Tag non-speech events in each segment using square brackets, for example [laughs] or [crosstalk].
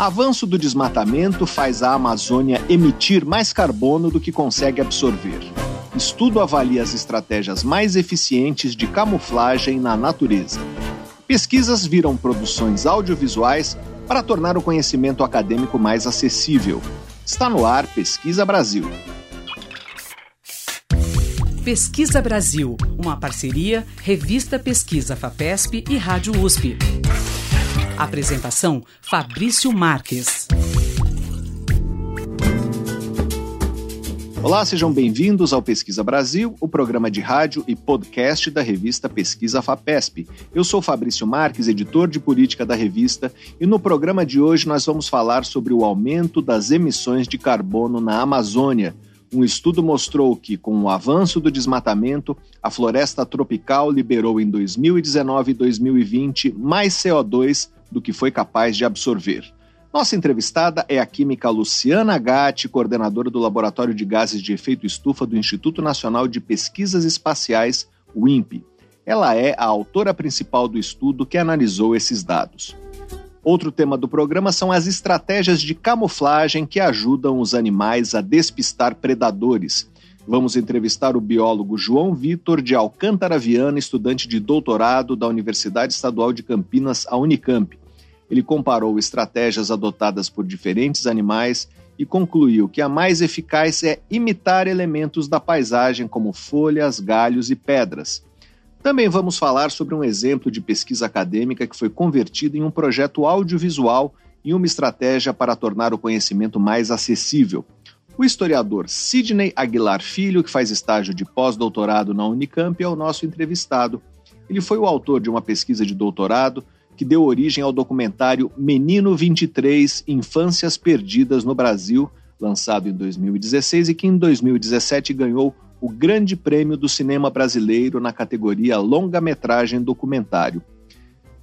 Avanço do desmatamento faz a Amazônia emitir mais carbono do que consegue absorver. Estudo avalia as estratégias mais eficientes de camuflagem na natureza. Pesquisas viram produções audiovisuais para tornar o conhecimento acadêmico mais acessível. Está no ar Pesquisa Brasil. Pesquisa Brasil, uma parceria Revista Pesquisa FAPESP e Rádio USP. Apresentação: Fabrício Marques. Olá, sejam bem-vindos ao Pesquisa Brasil, o programa de rádio e podcast da revista Pesquisa FAPESP. Eu sou Fabrício Marques, editor de política da revista, e no programa de hoje nós vamos falar sobre o aumento das emissões de carbono na Amazônia. Um estudo mostrou que, com o avanço do desmatamento, a floresta tropical liberou em 2019 e 2020 mais CO2 do que foi capaz de absorver. Nossa entrevistada é a química Luciana Gatti, coordenadora do Laboratório de Gases de Efeito Estufa do Instituto Nacional de Pesquisas Espaciais, o INPE. Ela é a autora principal do estudo que analisou esses dados. Outro tema do programa são as estratégias de camuflagem que ajudam os animais a despistar predadores. Vamos entrevistar o biólogo João Vitor de Alcântara Viana, estudante de doutorado da Universidade Estadual de Campinas, a Unicamp. Ele comparou estratégias adotadas por diferentes animais e concluiu que a mais eficaz é imitar elementos da paisagem, como folhas, galhos e pedras. Também vamos falar sobre um exemplo de pesquisa acadêmica que foi convertido em um projeto audiovisual e uma estratégia para tornar o conhecimento mais acessível. O historiador Sidney Aguilar Filho, que faz estágio de pós-doutorado na Unicamp, é o nosso entrevistado. Ele foi o autor de uma pesquisa de doutorado que deu origem ao documentário Menino 23 Infâncias Perdidas no Brasil, lançado em 2016 e que em 2017 ganhou o Grande Prêmio do Cinema Brasileiro na categoria Longa-Metragem Documentário.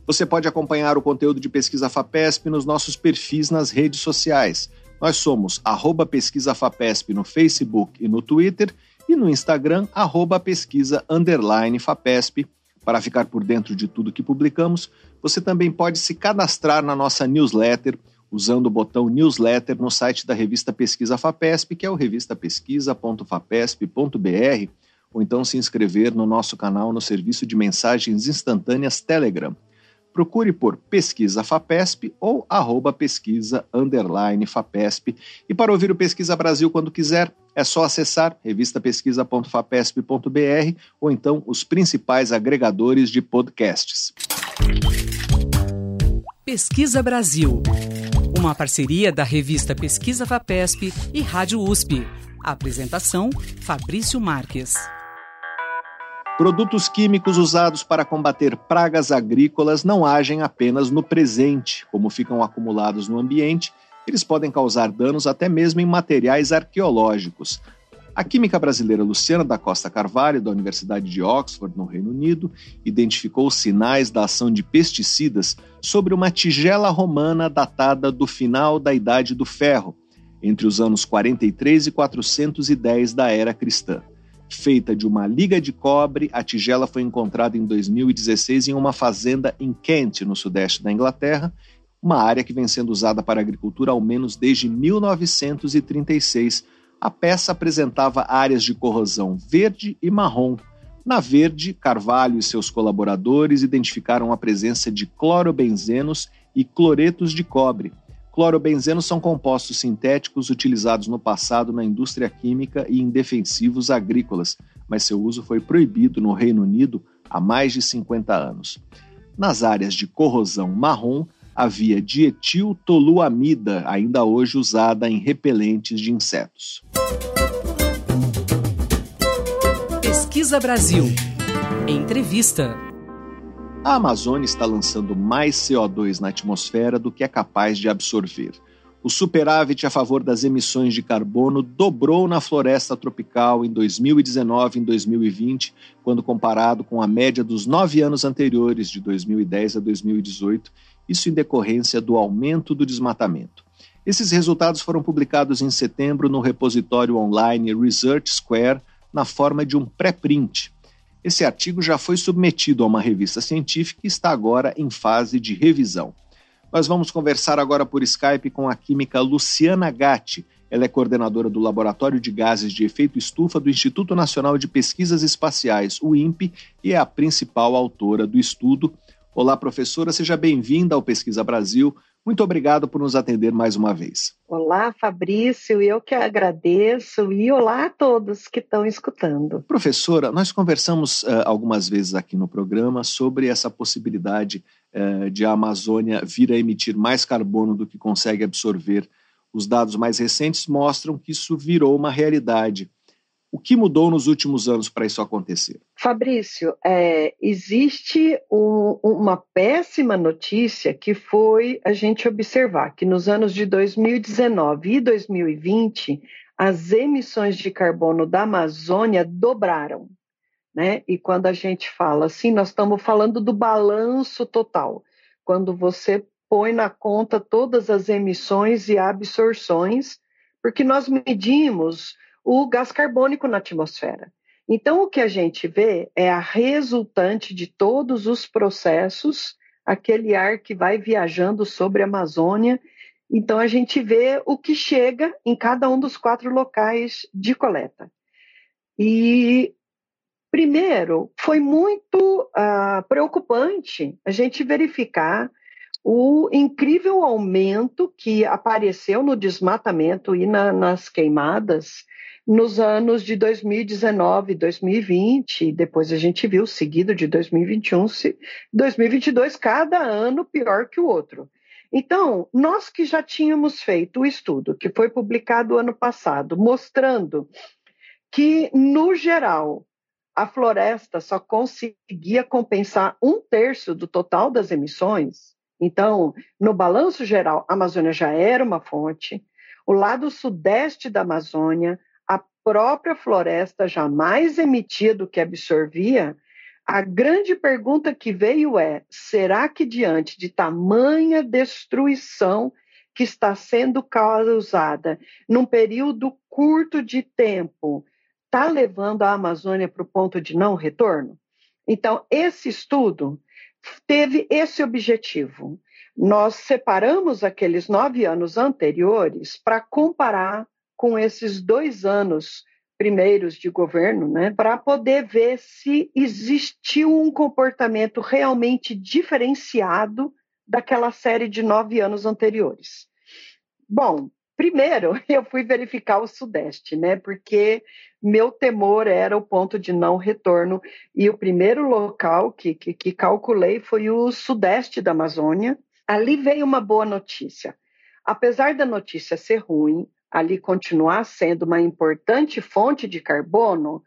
Você pode acompanhar o conteúdo de Pesquisa FAPESP nos nossos perfis nas redes sociais. Nós somos arroba Pesquisa FAPESP no Facebook e no Twitter e no Instagram, arroba pesquisa underline FAPESP. Para ficar por dentro de tudo que publicamos, você também pode se cadastrar na nossa newsletter usando o botão newsletter no site da revista Pesquisa FAPESP, que é o revistapesquisa.fapesp.br, ou então se inscrever no nosso canal no serviço de mensagens instantâneas Telegram. Procure por Pesquisa FAPESP ou arroba pesquisa FAPESP. E para ouvir o Pesquisa Brasil quando quiser, é só acessar revistapesquisa.fapesp.br ou então os principais agregadores de podcasts. Pesquisa Brasil. Uma parceria da revista Pesquisa FAPESP e Rádio USP. apresentação: Fabrício Marques. Produtos químicos usados para combater pragas agrícolas não agem apenas no presente, como ficam acumulados no ambiente, eles podem causar danos até mesmo em materiais arqueológicos. A química brasileira Luciana da Costa Carvalho, da Universidade de Oxford, no Reino Unido, identificou sinais da ação de pesticidas sobre uma tigela romana datada do final da Idade do Ferro, entre os anos 43 e 410 da era cristã. Feita de uma liga de cobre, a tigela foi encontrada em 2016 em uma fazenda em Kent, no sudeste da Inglaterra, uma área que vem sendo usada para agricultura ao menos desde 1936 a peça apresentava áreas de corrosão verde e marrom. Na verde, Carvalho e seus colaboradores identificaram a presença de clorobenzenos e cloretos de cobre. Clorobenzenos são compostos sintéticos utilizados no passado na indústria química e em defensivos agrícolas, mas seu uso foi proibido no Reino Unido há mais de 50 anos. Nas áreas de corrosão marrom, havia dietiltoluamida, ainda hoje usada em repelentes de insetos. Pesquisa Brasil. Entrevista. A Amazônia está lançando mais CO2 na atmosfera do que é capaz de absorver. O superávit a favor das emissões de carbono dobrou na floresta tropical em 2019 e 2020, quando comparado com a média dos nove anos anteriores, de 2010 a 2018, isso em decorrência do aumento do desmatamento. Esses resultados foram publicados em setembro no repositório online Research Square, na forma de um pré-print. Esse artigo já foi submetido a uma revista científica e está agora em fase de revisão. Nós vamos conversar agora por Skype com a química Luciana Gatti. Ela é coordenadora do Laboratório de Gases de Efeito Estufa do Instituto Nacional de Pesquisas Espaciais, o INPE, e é a principal autora do estudo. Olá, professora, seja bem-vinda ao Pesquisa Brasil. Muito obrigado por nos atender mais uma vez. Olá, Fabrício, eu que agradeço e olá a todos que estão escutando. Professora, nós conversamos uh, algumas vezes aqui no programa sobre essa possibilidade uh, de a Amazônia vir a emitir mais carbono do que consegue absorver. Os dados mais recentes mostram que isso virou uma realidade. O que mudou nos últimos anos para isso acontecer? Fabrício, é, existe um, uma péssima notícia que foi a gente observar que nos anos de 2019 e 2020 as emissões de carbono da Amazônia dobraram. Né? E quando a gente fala assim, nós estamos falando do balanço total. Quando você põe na conta todas as emissões e absorções, porque nós medimos o gás carbônico na atmosfera. Então, o que a gente vê é a resultante de todos os processos, aquele ar que vai viajando sobre a Amazônia. Então, a gente vê o que chega em cada um dos quatro locais de coleta. E, primeiro, foi muito uh, preocupante a gente verificar o incrível aumento que apareceu no desmatamento e na, nas queimadas nos anos de 2019, 2020, depois a gente viu seguido de 2021, 2022, cada ano pior que o outro. Então, nós que já tínhamos feito o estudo, que foi publicado ano passado, mostrando que, no geral, a floresta só conseguia compensar um terço do total das emissões. Então, no balanço geral, a Amazônia já era uma fonte, o lado sudeste da Amazônia própria floresta jamais emitia do que absorvia, a grande pergunta que veio é: será que diante de tamanha destruição que está sendo causada num período curto de tempo, está levando a Amazônia para o ponto de não retorno? Então, esse estudo teve esse objetivo. Nós separamos aqueles nove anos anteriores para comparar com esses dois anos primeiros de governo, né, para poder ver se existiu um comportamento realmente diferenciado daquela série de nove anos anteriores. Bom, primeiro [laughs] eu fui verificar o Sudeste, né, porque meu temor era o ponto de não retorno e o primeiro local que, que, que calculei foi o Sudeste da Amazônia. Ali veio uma boa notícia. Apesar da notícia ser ruim, ali continuar sendo uma importante fonte de carbono,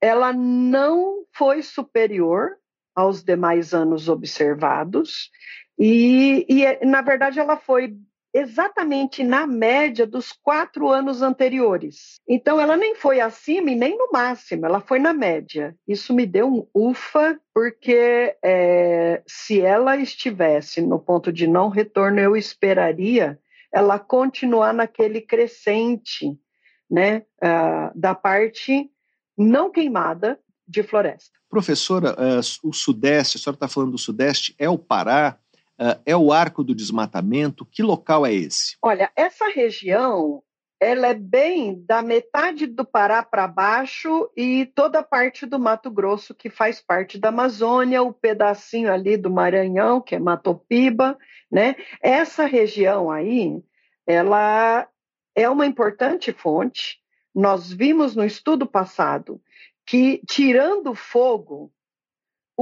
ela não foi superior aos demais anos observados e, e, na verdade, ela foi exatamente na média dos quatro anos anteriores. Então, ela nem foi acima e nem no máximo, ela foi na média. Isso me deu um ufa, porque é, se ela estivesse no ponto de não retorno, eu esperaria ela continuar naquele crescente né, uh, da parte não queimada de floresta. Professora, uh, o Sudeste, a senhora está falando do Sudeste, é o Pará, é o Arco do Desmatamento, que local é esse? Olha, essa região ela é bem da metade do Pará para baixo e toda a parte do Mato Grosso, que faz parte da Amazônia, o pedacinho ali do Maranhão, que é Matopiba, né? Essa região aí, ela é uma importante fonte. Nós vimos no estudo passado que, tirando fogo,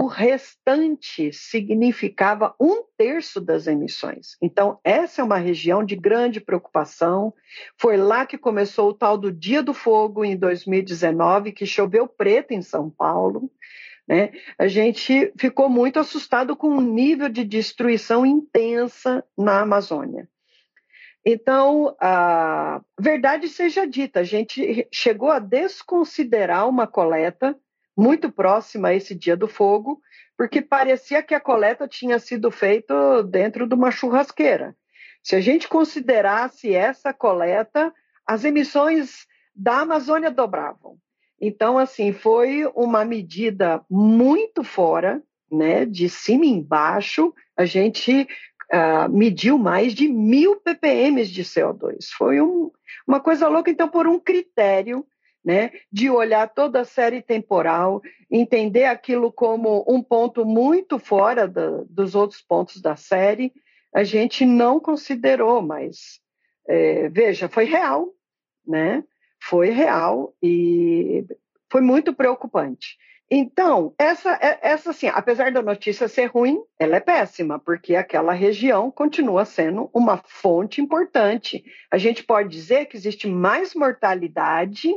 o restante significava um terço das emissões. Então, essa é uma região de grande preocupação. Foi lá que começou o tal do Dia do Fogo, em 2019, que choveu preto em São Paulo. Né? A gente ficou muito assustado com o nível de destruição intensa na Amazônia. Então, a verdade seja dita, a gente chegou a desconsiderar uma coleta muito próxima a esse dia do fogo, porque parecia que a coleta tinha sido feita dentro de uma churrasqueira. Se a gente considerasse essa coleta, as emissões da Amazônia dobravam. Então, assim, foi uma medida muito fora, né, de cima embaixo. A gente uh, mediu mais de mil ppm de CO2. Foi um, uma coisa louca, então, por um critério né, de olhar toda a série temporal, entender aquilo como um ponto muito fora da, dos outros pontos da série, a gente não considerou, mas é, veja, foi real, né? Foi real e foi muito preocupante. Então, essa, é, essa assim, apesar da notícia ser ruim, ela é péssima, porque aquela região continua sendo uma fonte importante. A gente pode dizer que existe mais mortalidade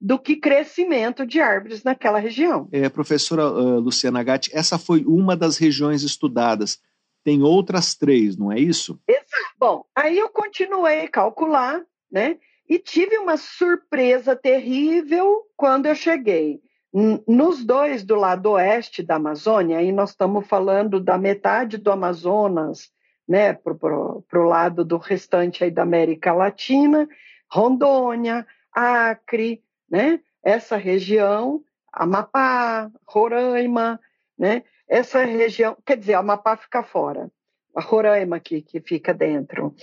do que crescimento de árvores naquela região. É, professora uh, Luciana Gatti, essa foi uma das regiões estudadas. Tem outras três, não é isso? Exato. Bom, aí eu continuei a calcular, né? E tive uma surpresa terrível quando eu cheguei. Nos dois do lado oeste da Amazônia, aí nós estamos falando da metade do Amazonas, né, para o lado do restante aí da América Latina, Rondônia, Acre, né, essa região, Amapá, Roraima, né, essa região, quer dizer, Amapá fica fora, a Roraima que, que fica dentro.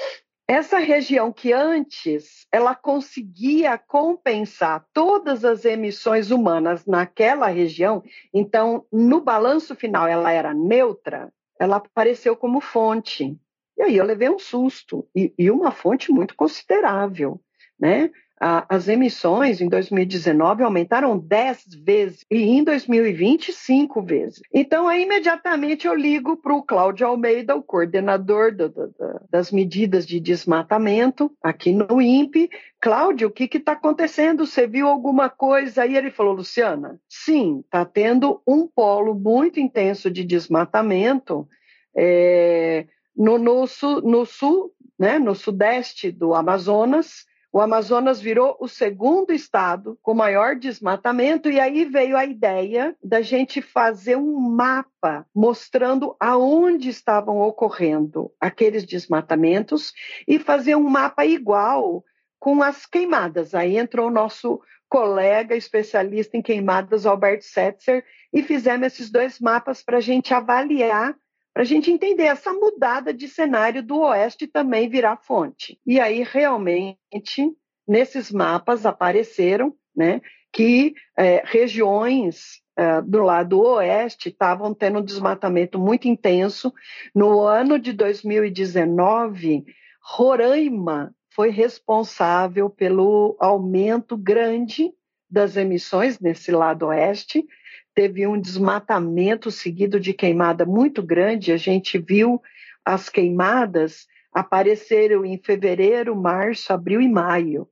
Essa região que antes ela conseguia compensar todas as emissões humanas naquela região, então no balanço final ela era neutra, ela apareceu como fonte. E aí eu levei um susto, e, e uma fonte muito considerável. Né? As emissões em 2019 aumentaram 10 vezes e em 2020 5 vezes. Então, aí imediatamente eu ligo para o Cláudio Almeida, o coordenador do, do, das medidas de desmatamento aqui no INPE. Cláudio, o que está acontecendo? Você viu alguma coisa? Aí ele falou, Luciana, sim, está tendo um polo muito intenso de desmatamento é, no, no, no sul, né, no sudeste do Amazonas, o Amazonas virou o segundo estado com maior desmatamento, e aí veio a ideia da gente fazer um mapa mostrando aonde estavam ocorrendo aqueles desmatamentos e fazer um mapa igual com as queimadas. Aí entrou o nosso colega especialista em queimadas, Alberto Setzer, e fizemos esses dois mapas para a gente avaliar para a gente entender essa mudada de cenário do oeste também virar fonte. E aí, realmente, nesses mapas apareceram né, que é, regiões é, do lado oeste estavam tendo um desmatamento muito intenso. No ano de 2019, Roraima foi responsável pelo aumento grande das emissões nesse lado oeste, teve um desmatamento seguido de queimada muito grande. A gente viu as queimadas apareceram em fevereiro, março, abril e maio,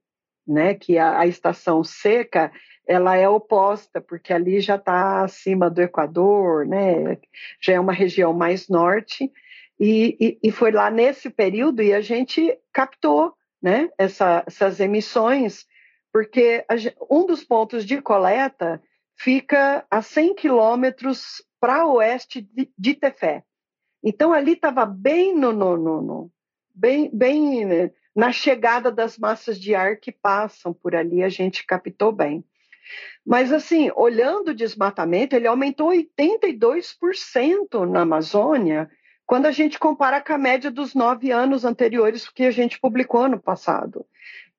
né? Que a, a estação seca ela é oposta, porque ali já está acima do Equador, né? Já é uma região mais norte. E, e, e foi lá nesse período e a gente captou né, essa, essas emissões, porque a, um dos pontos de coleta fica a 100 quilômetros para oeste de, de Tefé. Então ali estava bem no, no, no, no, bem, bem né, na chegada das massas de ar que passam por ali, a gente captou bem. Mas assim, olhando o desmatamento, ele aumentou 82% na Amazônia, quando a gente compara com a média dos nove anos anteriores que a gente publicou ano passado.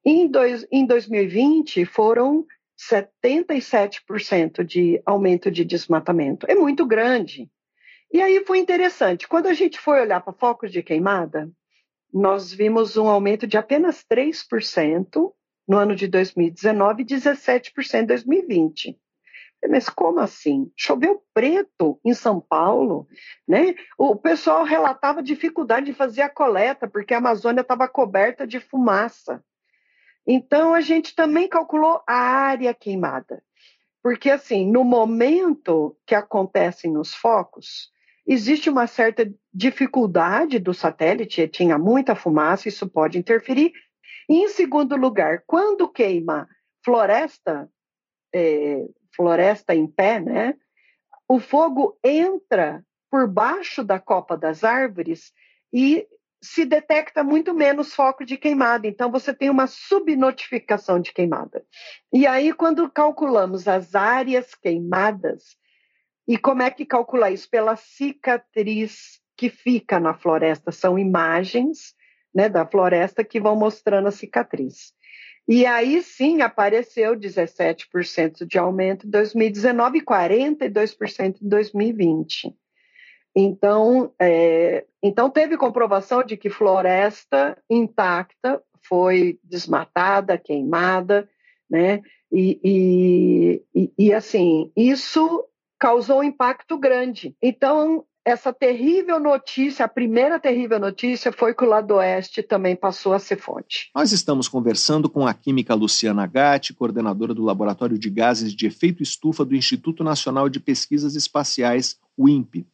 Em, dois, em 2020, foram 77% de aumento de desmatamento. É muito grande. E aí foi interessante. Quando a gente foi olhar para focos de queimada, nós vimos um aumento de apenas 3% no ano de 2019 e 17% em 2020. Mas como assim? Choveu preto em São Paulo, né? O pessoal relatava dificuldade de fazer a coleta porque a Amazônia estava coberta de fumaça. Então, a gente também calculou a área queimada. Porque, assim, no momento que acontecem nos focos, existe uma certa dificuldade do satélite, tinha muita fumaça, isso pode interferir. E, em segundo lugar, quando queima floresta, é, floresta em pé, né, o fogo entra por baixo da copa das árvores e se detecta muito menos foco de queimada, então você tem uma subnotificação de queimada. E aí, quando calculamos as áreas queimadas, e como é que calcula isso? Pela cicatriz que fica na floresta, são imagens né, da floresta que vão mostrando a cicatriz. E aí sim apareceu 17% de aumento em 2019 e 42% em 2020. Então, é, então teve comprovação de que floresta intacta foi desmatada, queimada, né? E, e, e, assim, isso causou um impacto grande. Então, essa terrível notícia, a primeira terrível notícia foi que o lado oeste também passou a ser fonte. Nós estamos conversando com a química Luciana Gatti, coordenadora do Laboratório de Gases de Efeito Estufa do Instituto Nacional de Pesquisas Espaciais, o INPE.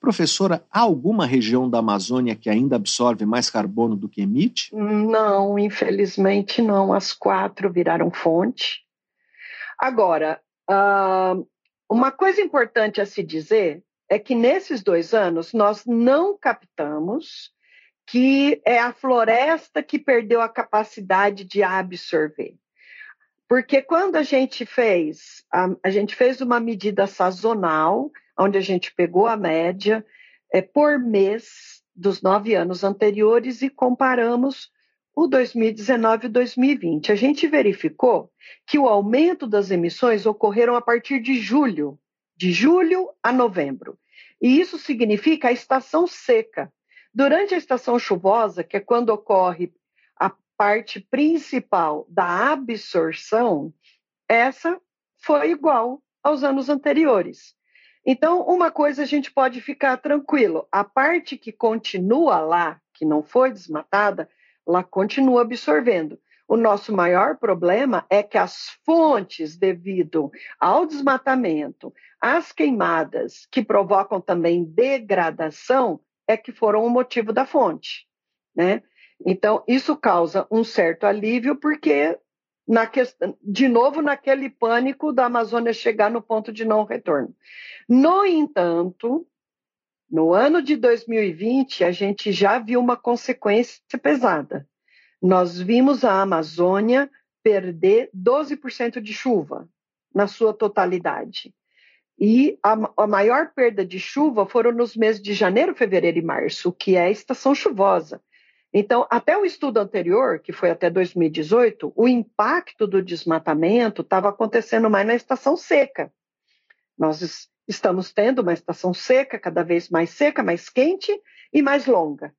Professora, há alguma região da Amazônia que ainda absorve mais carbono do que emite? Não, infelizmente não. As quatro viraram fonte. Agora, uh, uma coisa importante a se dizer é que nesses dois anos nós não captamos que é a floresta que perdeu a capacidade de absorver. Porque quando a gente fez, a, a gente fez uma medida sazonal, onde a gente pegou a média é, por mês dos nove anos anteriores e comparamos o 2019 e 2020. A gente verificou que o aumento das emissões ocorreram a partir de julho, de julho a novembro. E isso significa a estação seca. Durante a estação chuvosa, que é quando ocorre a parte principal da absorção, essa foi igual aos anos anteriores. Então, uma coisa a gente pode ficar tranquilo: a parte que continua lá, que não foi desmatada, ela continua absorvendo. O nosso maior problema é que as fontes, devido ao desmatamento, às queimadas, que provocam também degradação, é que foram o motivo da fonte. Né? Então, isso causa um certo alívio, porque questão, de novo naquele pânico da Amazônia chegar no ponto de não retorno. No entanto, no ano de 2020, a gente já viu uma consequência pesada. Nós vimos a Amazônia perder 12% de chuva na sua totalidade. E a, a, maior perda de chuva foram nos meses de janeiro, fevereiro e março, que é a estação chuvosa. Então, até o estudo anterior, que foi até 2018, o impacto do desmatamento estava acontecendo mais na estação seca. Nós estamos tendo uma estação seca, cada vez mais seca, mais quente e mais longa.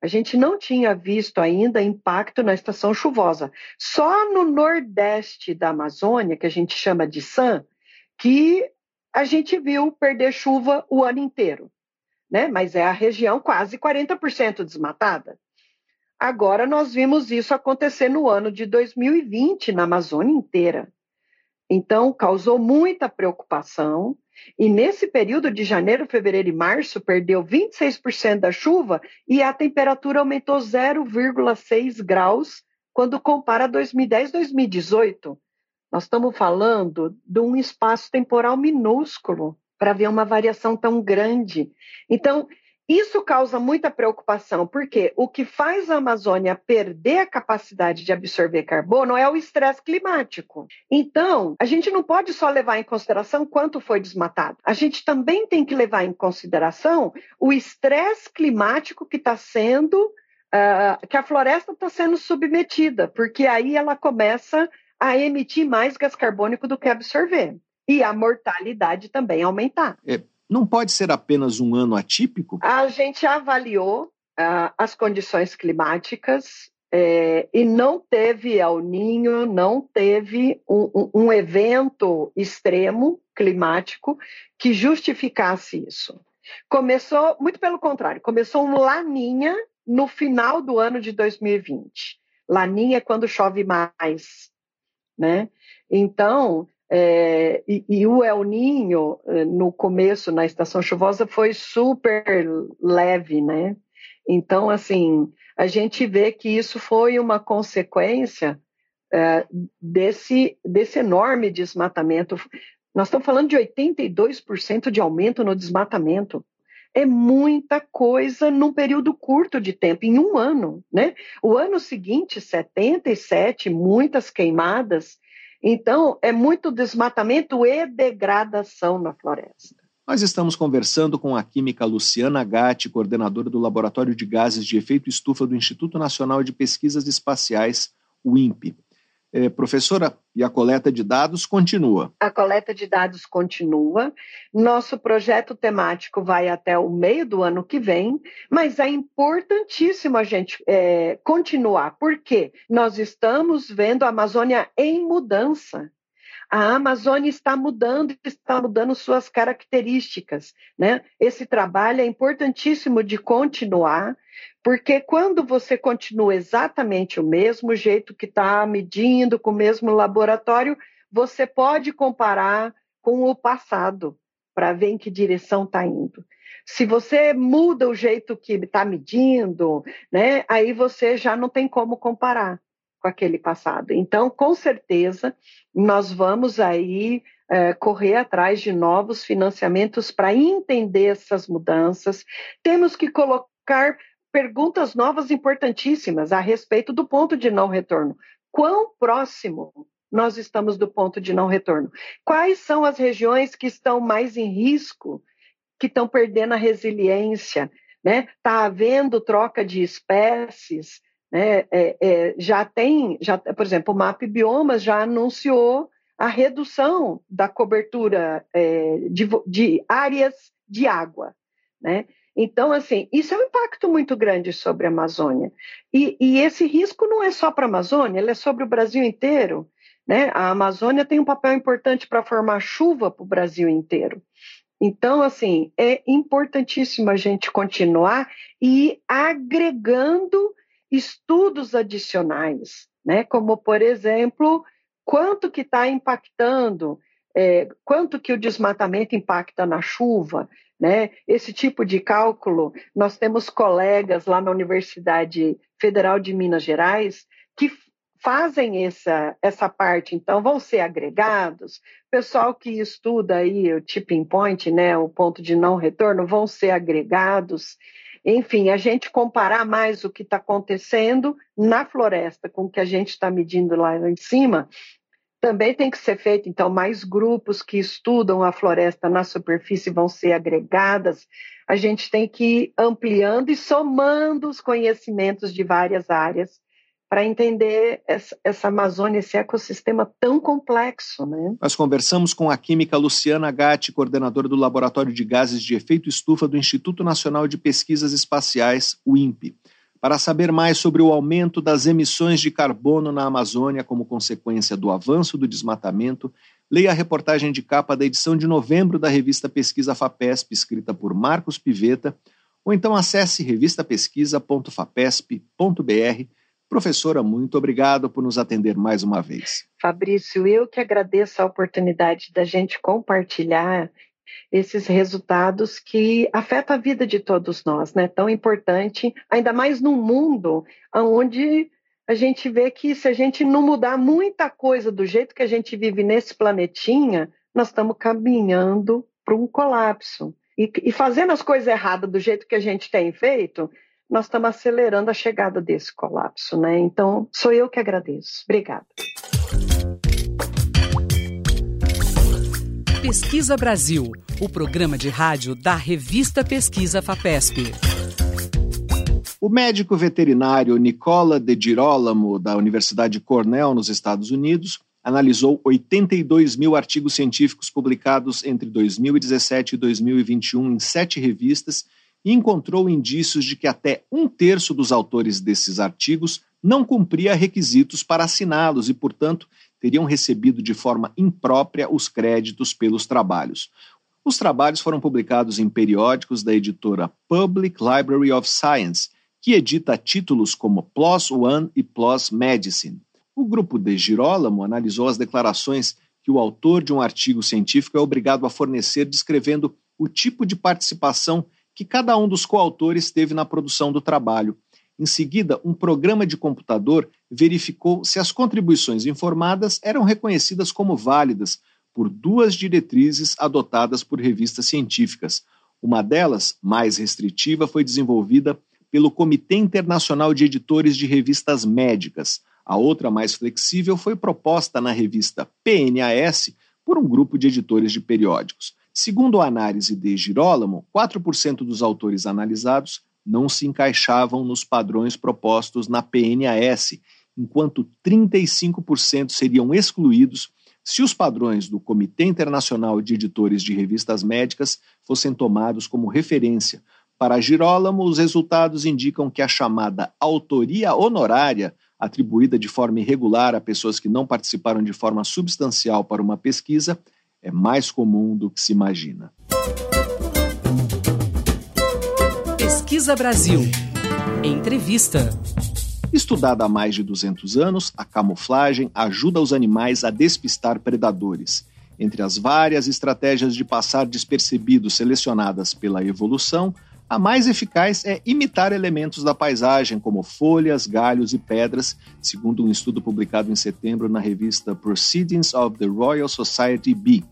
A gente não tinha visto ainda impacto na estação chuvosa. Só no nordeste da Amazônia, que a gente chama de SAM, que a gente viu perder chuva o ano inteiro né? mas é a região quase 40% desmatada. Agora nós vimos isso acontecer no ano de 2020 na Amazônia inteira. Então, causou muita preocupação. E nesse período de janeiro, fevereiro e março, perdeu 26% da chuva e a temperatura aumentou 0,6 graus quando compara 2010 2018. Nós estamos falando de um espaço temporal minúsculo para ver uma variação tão grande. Então, isso causa muita preocupação, porque o que faz a Amazônia perder a capacidade de absorver carbono é o estresse climático. Então, a gente não pode só levar em consideração quanto foi desmatado. A gente também tem que levar em consideração o estresse climático que está sendo, uh, que a floresta está sendo submetida, porque aí ela começa a emitir mais gás carbônico do que absorver e a mortalidade também aumentar. É, não pode ser apenas um ano atípico? A gente avaliou uh, as condições climáticas é, e não teve El Ninho, não teve um, um, um evento extremo climático que justificasse isso. Começou, muito pelo contrário, começou um laninha no final do ano de 2020. Laninha é quando chove mais, né? Então, é, e, e, o El Ninho, é, no começo, na estação chuvosa, foi super leve, né? Então, assim, a gente vê que isso foi uma consequência é, desse, desse enorme desmatamento. Nós estamos falando de 82% de aumento no desmatamento. É muita coisa num período curto de tempo, em um ano, né? O ano seguinte, 77, muitas queimadas, então, é muito desmatamento e degradação na floresta. Nós estamos conversando com a química Luciana Gatti, coordenadora do Laboratório de Gases de Efeito Estufa do Instituto Nacional de Pesquisas Espaciais, o INPE. É, professora, e a coleta de dados continua? A coleta de dados continua. Nosso projeto temático vai até o meio do ano que vem, mas é importantíssimo a gente é, continuar, porque nós estamos vendo a Amazônia em mudança a Amazônia está mudando, está mudando suas características. Né? Esse trabalho é importantíssimo de continuar, porque quando você continua exatamente o mesmo jeito que está medindo, com o mesmo laboratório, você pode comparar com o passado para ver em que direção está indo. Se você muda o jeito que está medindo, né, aí você já não tem como comparar com aquele passado. Então, com certeza, nós vamos aí é, correr atrás de novos financiamentos para entender essas mudanças. Temos que colocar perguntas novas importantíssimas a respeito do ponto de não retorno. Quão próximo nós estamos do ponto de não retorno? Quais são as regiões que estão mais em risco, que estão perdendo a resiliência? Está né? Tá havendo troca de espécies, né, é, é, já tem, já, por exemplo, o MAP Biomas já anunciou a redução da cobertura é, de, de, áreas de água. Né? Então, assim, isso é um impacto muito grande sobre a Amazônia. E, e esse risco não é só para a Amazônia, ele é sobre o Brasil inteiro. Né? A Amazônia tem um papel importante para formar chuva para o Brasil inteiro. Então, assim, é importantíssimo a gente continuar e agregando estudos adicionais, né? como, por exemplo, quanto que está impactando, é, quanto que o desmatamento impacta na chuva, né? Esse tipo de cálculo, nós temos colegas lá na Universidade Federal de Minas Gerais que fazem essa, essa parte, então vão ser agregados. Pessoal que estuda aí o tipping point, né, o ponto de não retorno, vão ser agregados. Enfim, a gente comparar mais o que está acontecendo na floresta com o que a gente está medindo lá em cima, também tem que ser feito. Então, mais grupos que estudam a floresta na superfície vão ser agregadas. A gente tem que ir ampliando e somando os conhecimentos de várias áreas para entender essa, Amazônia, esse ecossistema tão complexo. Né? Nós conversamos com a química Luciana Gatti, coordenadora do Laboratório de Gases de Efeito Estufa do Instituto Nacional de Pesquisas Espaciais, o INPE. Para saber mais sobre o aumento das emissões de carbono na Amazônia como consequência do avanço do desmatamento, leia a reportagem de capa da edição de novembro da revista Pesquisa FAPESP, escrita por Marcos Piveta, ou então acesse revistapesquisa.fapesp.br Professora, muito obrigado por nos atender mais uma vez. Fabrício, eu que agradeço a oportunidade da gente compartilhar esses resultados que afetam a vida de todos nós, né? Tão importante, ainda mais num mundo onde a gente vê que se a gente não mudar muita coisa do jeito que a gente vive nesse planetinha, nós estamos caminhando para um colapso. E, e fazendo as coisas erradas do jeito que a gente tem feito, nós estamos acelerando a chegada desse colapso, né? Então, sou eu que agradeço. Obrigada. Pesquisa Brasil, o programa de rádio da revista Pesquisa FAPESP. O médico veterinário Nicola De Girolamo, da Universidade Cornell, nos Estados Unidos, analisou 82 mil artigos científicos publicados entre 2017 e 2021 em sete revistas encontrou indícios de que até um terço dos autores desses artigos não cumpria requisitos para assiná-los e, portanto, teriam recebido de forma imprópria os créditos pelos trabalhos. Os trabalhos foram publicados em periódicos da editora Public Library of Science, que edita títulos como PLOS One e PLOS Medicine. O grupo de Girolamo analisou as declarações que o autor de um artigo científico é obrigado a fornecer descrevendo o tipo de participação que cada um dos coautores teve na produção do trabalho. Em seguida, um programa de computador verificou se as contribuições informadas eram reconhecidas como válidas por duas diretrizes adotadas por revistas científicas. Uma delas, mais restritiva, foi desenvolvida pelo Comitê Internacional de Editores de Revistas Médicas. A outra, mais flexível, foi proposta na revista PNAS por um grupo de editores de periódicos. Segundo a análise de Girolamo, 4% dos autores analisados não se encaixavam nos padrões propostos na PNAS, enquanto 35% seriam excluídos se os padrões do Comitê Internacional de Editores de Revistas Médicas fossem tomados como referência. Para Girolamo, os resultados indicam que a chamada autoria honorária, atribuída de forma irregular a pessoas que não participaram de forma substancial para uma pesquisa, é mais comum do que se imagina. Pesquisa Brasil. Entrevista. Estudada há mais de 200 anos, a camuflagem ajuda os animais a despistar predadores. Entre as várias estratégias de passar despercebido selecionadas pela evolução, a mais eficaz é imitar elementos da paisagem, como folhas, galhos e pedras, segundo um estudo publicado em setembro na revista Proceedings of the Royal Society B.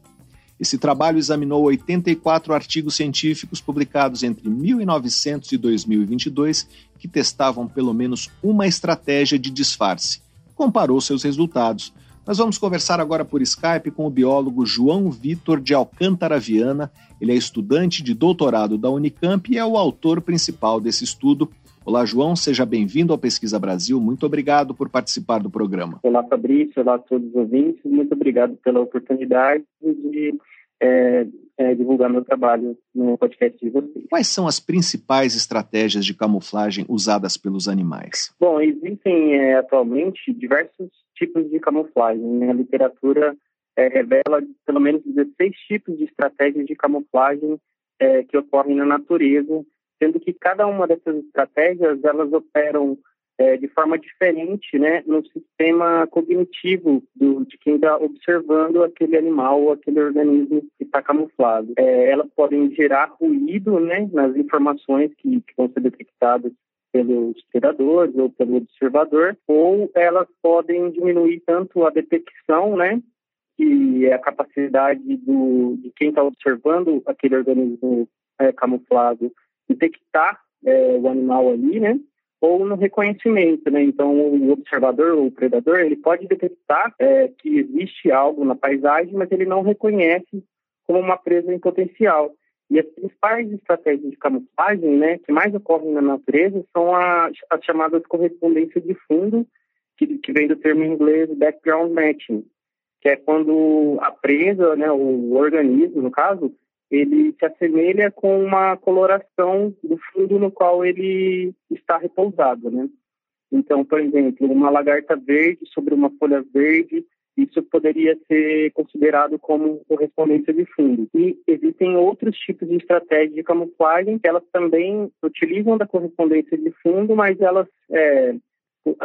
Esse trabalho examinou 84 artigos científicos publicados entre 1900 e 2022 que testavam pelo menos uma estratégia de disfarce. Comparou seus resultados. Nós vamos conversar agora por Skype com o biólogo João Vitor de Alcântara Viana. Ele é estudante de doutorado da Unicamp e é o autor principal desse estudo. Olá, João, seja bem-vindo ao Pesquisa Brasil. Muito obrigado por participar do programa. Olá, Fabrício. Olá a todos os ouvintes. Muito obrigado pela oportunidade de é, é, divulgar meu trabalho no podcast de vocês. Quais são as principais estratégias de camuflagem usadas pelos animais? Bom, existem é, atualmente diversos tipos de camuflagem. Né? A literatura é, revela pelo menos 16 tipos de estratégias de camuflagem é, que ocorrem na natureza sendo que cada uma dessas estratégias elas operam é, de forma diferente, né, no sistema cognitivo do, de quem está observando aquele animal ou aquele organismo que está camuflado. É, elas podem gerar ruído, né, nas informações que, que vão ser detectadas pelos predadores ou pelo observador, ou elas podem diminuir tanto a detecção, né, que é a capacidade do, de quem está observando aquele organismo é, camuflado detectar é, o animal ali, né? Ou no reconhecimento, né? Então, o observador ou o predador, ele pode detectar é, que existe algo na paisagem, mas ele não reconhece como uma presa em potencial. E as principais estratégias de camuflagem, né, que mais ocorrem na natureza, são as, as chamadas correspondências de fundo, que, que vem do termo em inglês background matching, que é quando a presa, né, o organismo, no caso, ele se assemelha com uma coloração do fundo no qual ele está repousado, né? Então, por exemplo, uma lagarta verde sobre uma folha verde, isso poderia ser considerado como correspondência de fundo. E existem outros tipos de estratégia de camuflagem que elas também utilizam da correspondência de fundo, mas elas, é,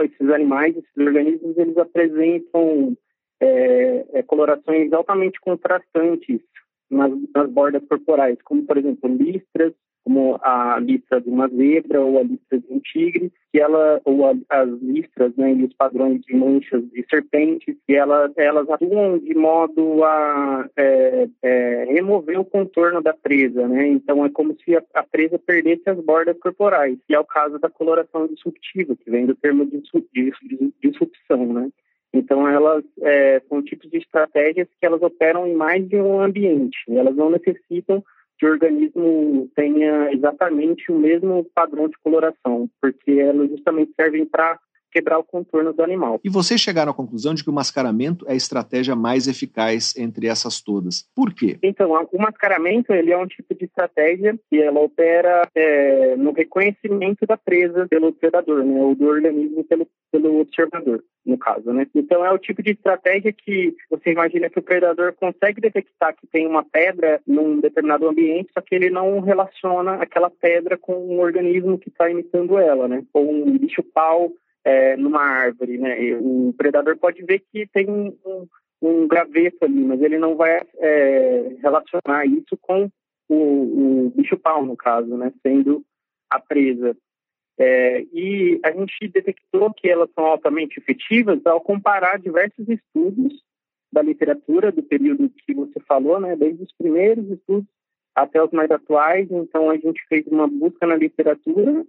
esses animais, esses organismos, eles apresentam é, é, colorações altamente contrastantes nas, nas bordas corporais, como, por exemplo, listras, como a listra de uma zebra ou a listra de um tigre, que ela ou a, as listras, né, e os padrões de manchas de serpentes, que elas elas atuam de modo a é, é, remover o contorno da presa, né? Então é como se a, a, presa perdesse as bordas corporais. E é o caso da coloração disruptiva, que vem do termo de disrupção, né? Então, elas é, são tipos de estratégias que elas operam em mais de um ambiente. Elas não necessitam que o organismo tenha exatamente o mesmo padrão de coloração, porque elas justamente servem para quebrar o contorno do animal. E vocês chegaram à conclusão de que o mascaramento é a estratégia mais eficaz entre essas todas. Por quê? Então, o mascaramento ele é um tipo de estratégia que ela opera é, no reconhecimento da presa pelo predador, né, ou do organismo pelo, pelo observador, no caso, né. Então, é o tipo de estratégia que você imagina que o predador consegue detectar que tem uma pedra num determinado ambiente, só que ele não relaciona aquela pedra com um organismo que está imitando ela, né, ou um bicho-pau é, numa árvore, né? O predador pode ver que tem um, um graveto ali, mas ele não vai é, relacionar isso com o, o bicho-pau, no caso, né? Sendo a presa. É, e a gente detectou que elas são altamente efetivas ao comparar diversos estudos da literatura do período que você falou, né? Desde os primeiros estudos até os mais atuais. Então, a gente fez uma busca na literatura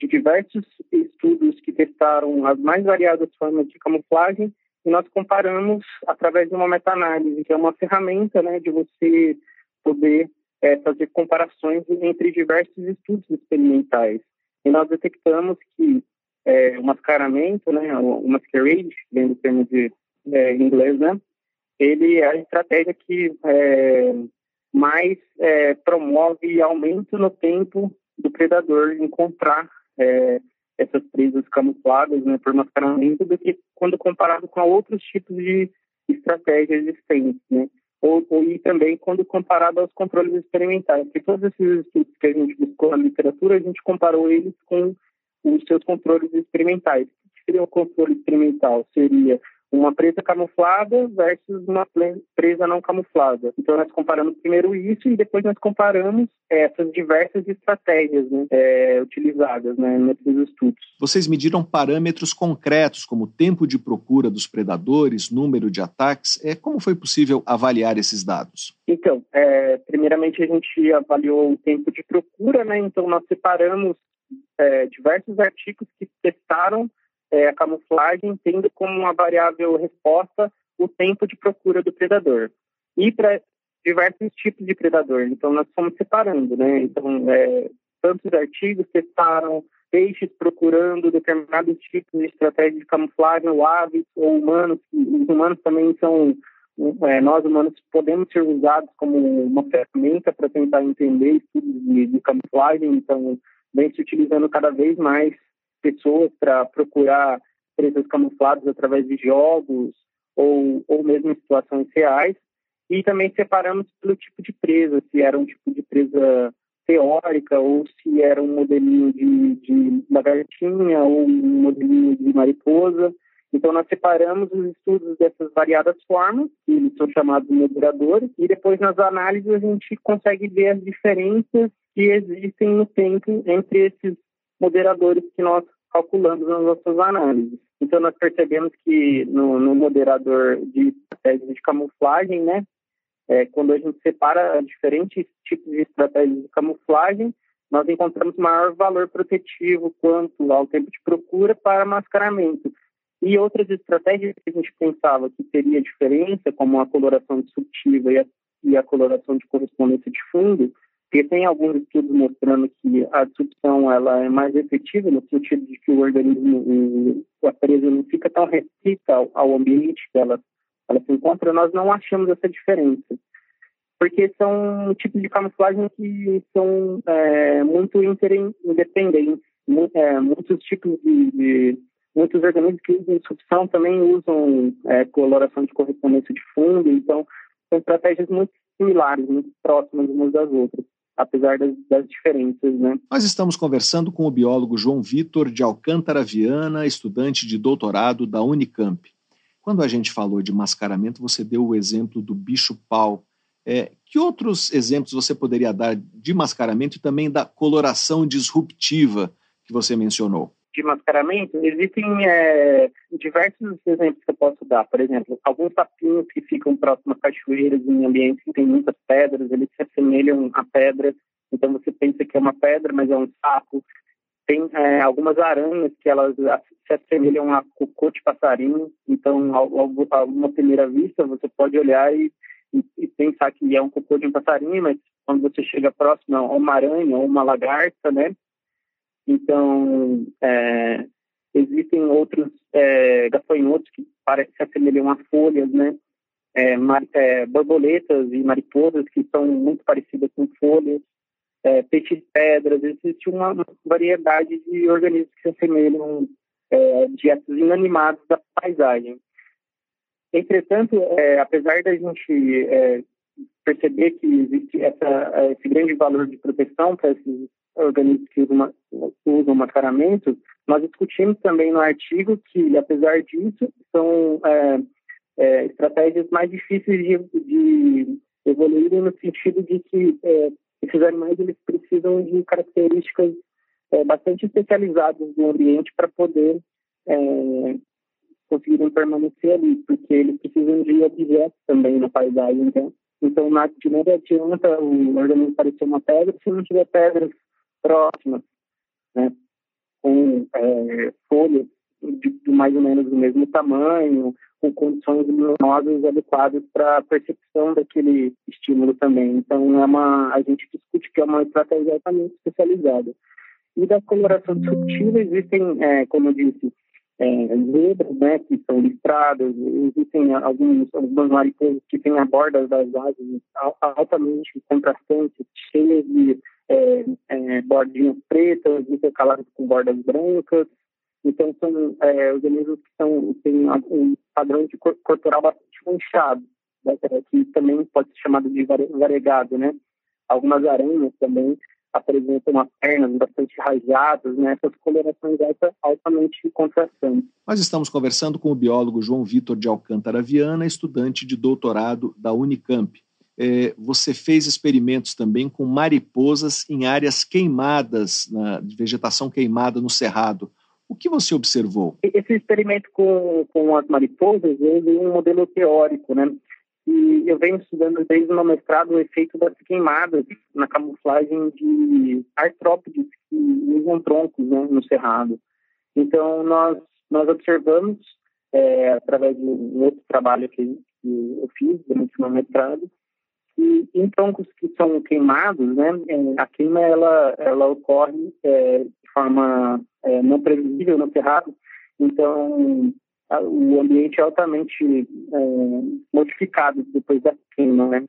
de diversos estudos que testaram as mais variadas formas de camuflagem e nós comparamos através de uma meta-análise, que é uma ferramenta né, de você poder é, fazer comparações entre diversos estudos experimentais. E nós detectamos que é, o mascaramento, né, o masquerade, vem do termo de é, inglês, né, ele é a estratégia que é, mais é, promove aumento no tempo do predador encontrar é, essas presas camufladas né, por mascaramento do que quando comparado com outros tipos de estratégias existentes, né? Ou, ou, e também quando comparado aos controles experimentais. Porque todos esses estudos que a gente buscou na literatura, a gente comparou eles com os seus controles experimentais. O que seria um controle experimental? Seria uma presa camuflada versus uma presa não camuflada. Então, nós comparamos primeiro isso e depois nós comparamos essas diversas estratégias né, é, utilizadas né, nesses estudos. Vocês mediram parâmetros concretos, como tempo de procura dos predadores, número de ataques. É, como foi possível avaliar esses dados? Então, é, primeiramente a gente avaliou o tempo de procura, né? então nós separamos é, diversos artigos que testaram é, a camuflagem tendo como uma variável resposta o tempo de procura do predador. E para diversos tipos de predador. Então, nós fomos separando, né? Então, é, tantos artigos testaram peixes procurando determinados tipos de estratégia de camuflagem, ou aves, ou humanos. Os humanos também são, é, nós humanos podemos ser usados como uma ferramenta para tentar entender estudos de, de camuflagem. Então, vem se utilizando cada vez mais pessoas para procurar presas camufladas através de jogos ou, ou mesmo em situações reais. E também separamos pelo tipo de presa, se era um tipo de presa teórica ou se era um modelinho de, de lagartinha ou um modelinho de mariposa. Então, nós separamos os estudos dessas variadas formas, que eles são chamados moderadores, e depois nas análises a gente consegue ver as diferenças que existem no tempo entre esses moderadores que nós calculamos nas nossas análises. Então, nós percebemos que no, no moderador de estratégias de camuflagem, né, é, quando a gente separa diferentes tipos de estratégias de camuflagem, nós encontramos maior valor protetivo quanto ao tempo de procura para mascaramento. E outras estratégias que a gente pensava que teria diferença, como a coloração disruptiva e a, e a coloração de correspondência de fundo, porque tem alguns estudos mostrando que a disrupção ela é mais efetiva no sentido de que o organismo, a presa não fica tão restrita ao, ao ambiente que ela, ela se encontra, nós não achamos essa diferença. Porque são tipos de camuflagem que são é, muito independentes. É, muitos tipos de, de, Muitos organismos que usam disrupção também usam é, coloração de correspondência de fundo, então são estratégias muito similares, muito próximas umas das outras apesar das, das, diferenças. Né? Nós estamos conversando com o biólogo João Vitor de Alcântara Viana, estudante de doutorado da Unicamp. Quando a gente falou de mascaramento, você deu o exemplo do bicho-pau. É, que outros exemplos você poderia dar de mascaramento e também da coloração disruptiva que você mencionou? De mascaramento, existem é, diversos exemplos que eu posso dar. Por exemplo, alguns sapinhos que ficam próximos a cachoeiras em ambientes que tem muitas pedras, eles se assemelham a pedras. Então você pensa que é uma pedra, mas é um sapo. Tem é, algumas aranhas que elas se assemelham a cocô de passarinho. Então, a uma primeira vista, você pode olhar e, e, e pensar que é um cocô de um passarinho, mas quando você chega próximo a uma aranha ou uma lagarta, né, então, é, existem outros é, gafanhotos que parecem se assemelham a folhas, né? É, mar, é, borboletas e mariposas que são muito parecidas com folhas, é, peixes pedras, existe uma, variedade de organismos que se assemelham é, dietas inanimados da paisagem. Entretanto, apesar da gente perceber que existe essa, esse grande valor de proteção para esses organismos que usam, usam mascaramento, nós discutimos também no artigo que, apesar disso, são é, é, estratégias mais difíceis de, de evoluírem no sentido de que é, esses animais eles precisam de características é, bastante especializadas do ambiente para poder é, conseguirem permanecer ali, porque eles precisam de objetos também na paisagem. Então, então de nada adianta o organismo parecer uma pedra se não tiver pedras próximas, né, com é, folhas de, de, mais ou menos do mesmo tamanho, com condições luminosas adequadas para a percepção daquele estímulo também. Então, é uma, a gente discute que é uma estratégia altamente especializada. E da coloração disruptiva existem, é, como eu disse, é, zebras, né, que são listradas, existem alguns, algumas mariposas que têm a borda das asas altamente contrastantes, cheias de é, é, bordinhas pretas, intercaladas com bordas brancas. Então, são é, organismos que são, têm um padrão de corporal bastante manchado, né, que também pode ser chamado de variegado, né? Algumas aranhas também apresentam umas pernas bastante rajadas, né? essas colorações altamente contrastantes. Nós estamos conversando com o biólogo João Vitor de Alcântara Viana, estudante de doutorado da Unicamp. É, você fez experimentos também com mariposas em áreas queimadas, na, vegetação queimada no cerrado. O que você observou? Esse experimento com, com as mariposas é um modelo teórico, né? E eu venho estudando desde o meu mestrado o efeito das queimadas na camuflagem de artrópodes que usam troncos né, no cerrado. Então, nós, nós observamos, é, através de um outro trabalho que, que eu fiz durante o meu mestrado, que em troncos que são queimados, né, é, a queima ela, ela ocorre é, de forma é, não previsível no cerrado. Então, o ambiente é altamente é, modificado depois da queima, né?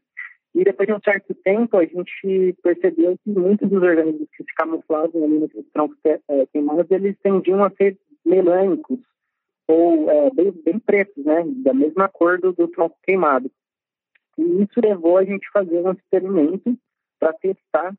E depois de um certo tempo, a gente percebeu que muitos dos organismos que se camuflavam ali nos troncos é, queimados, eles tendiam a ser melânicos, ou é, bem, bem, pretos, né? Da mesma cor do, do tronco queimado. E isso levou a gente a fazer um experimento para testar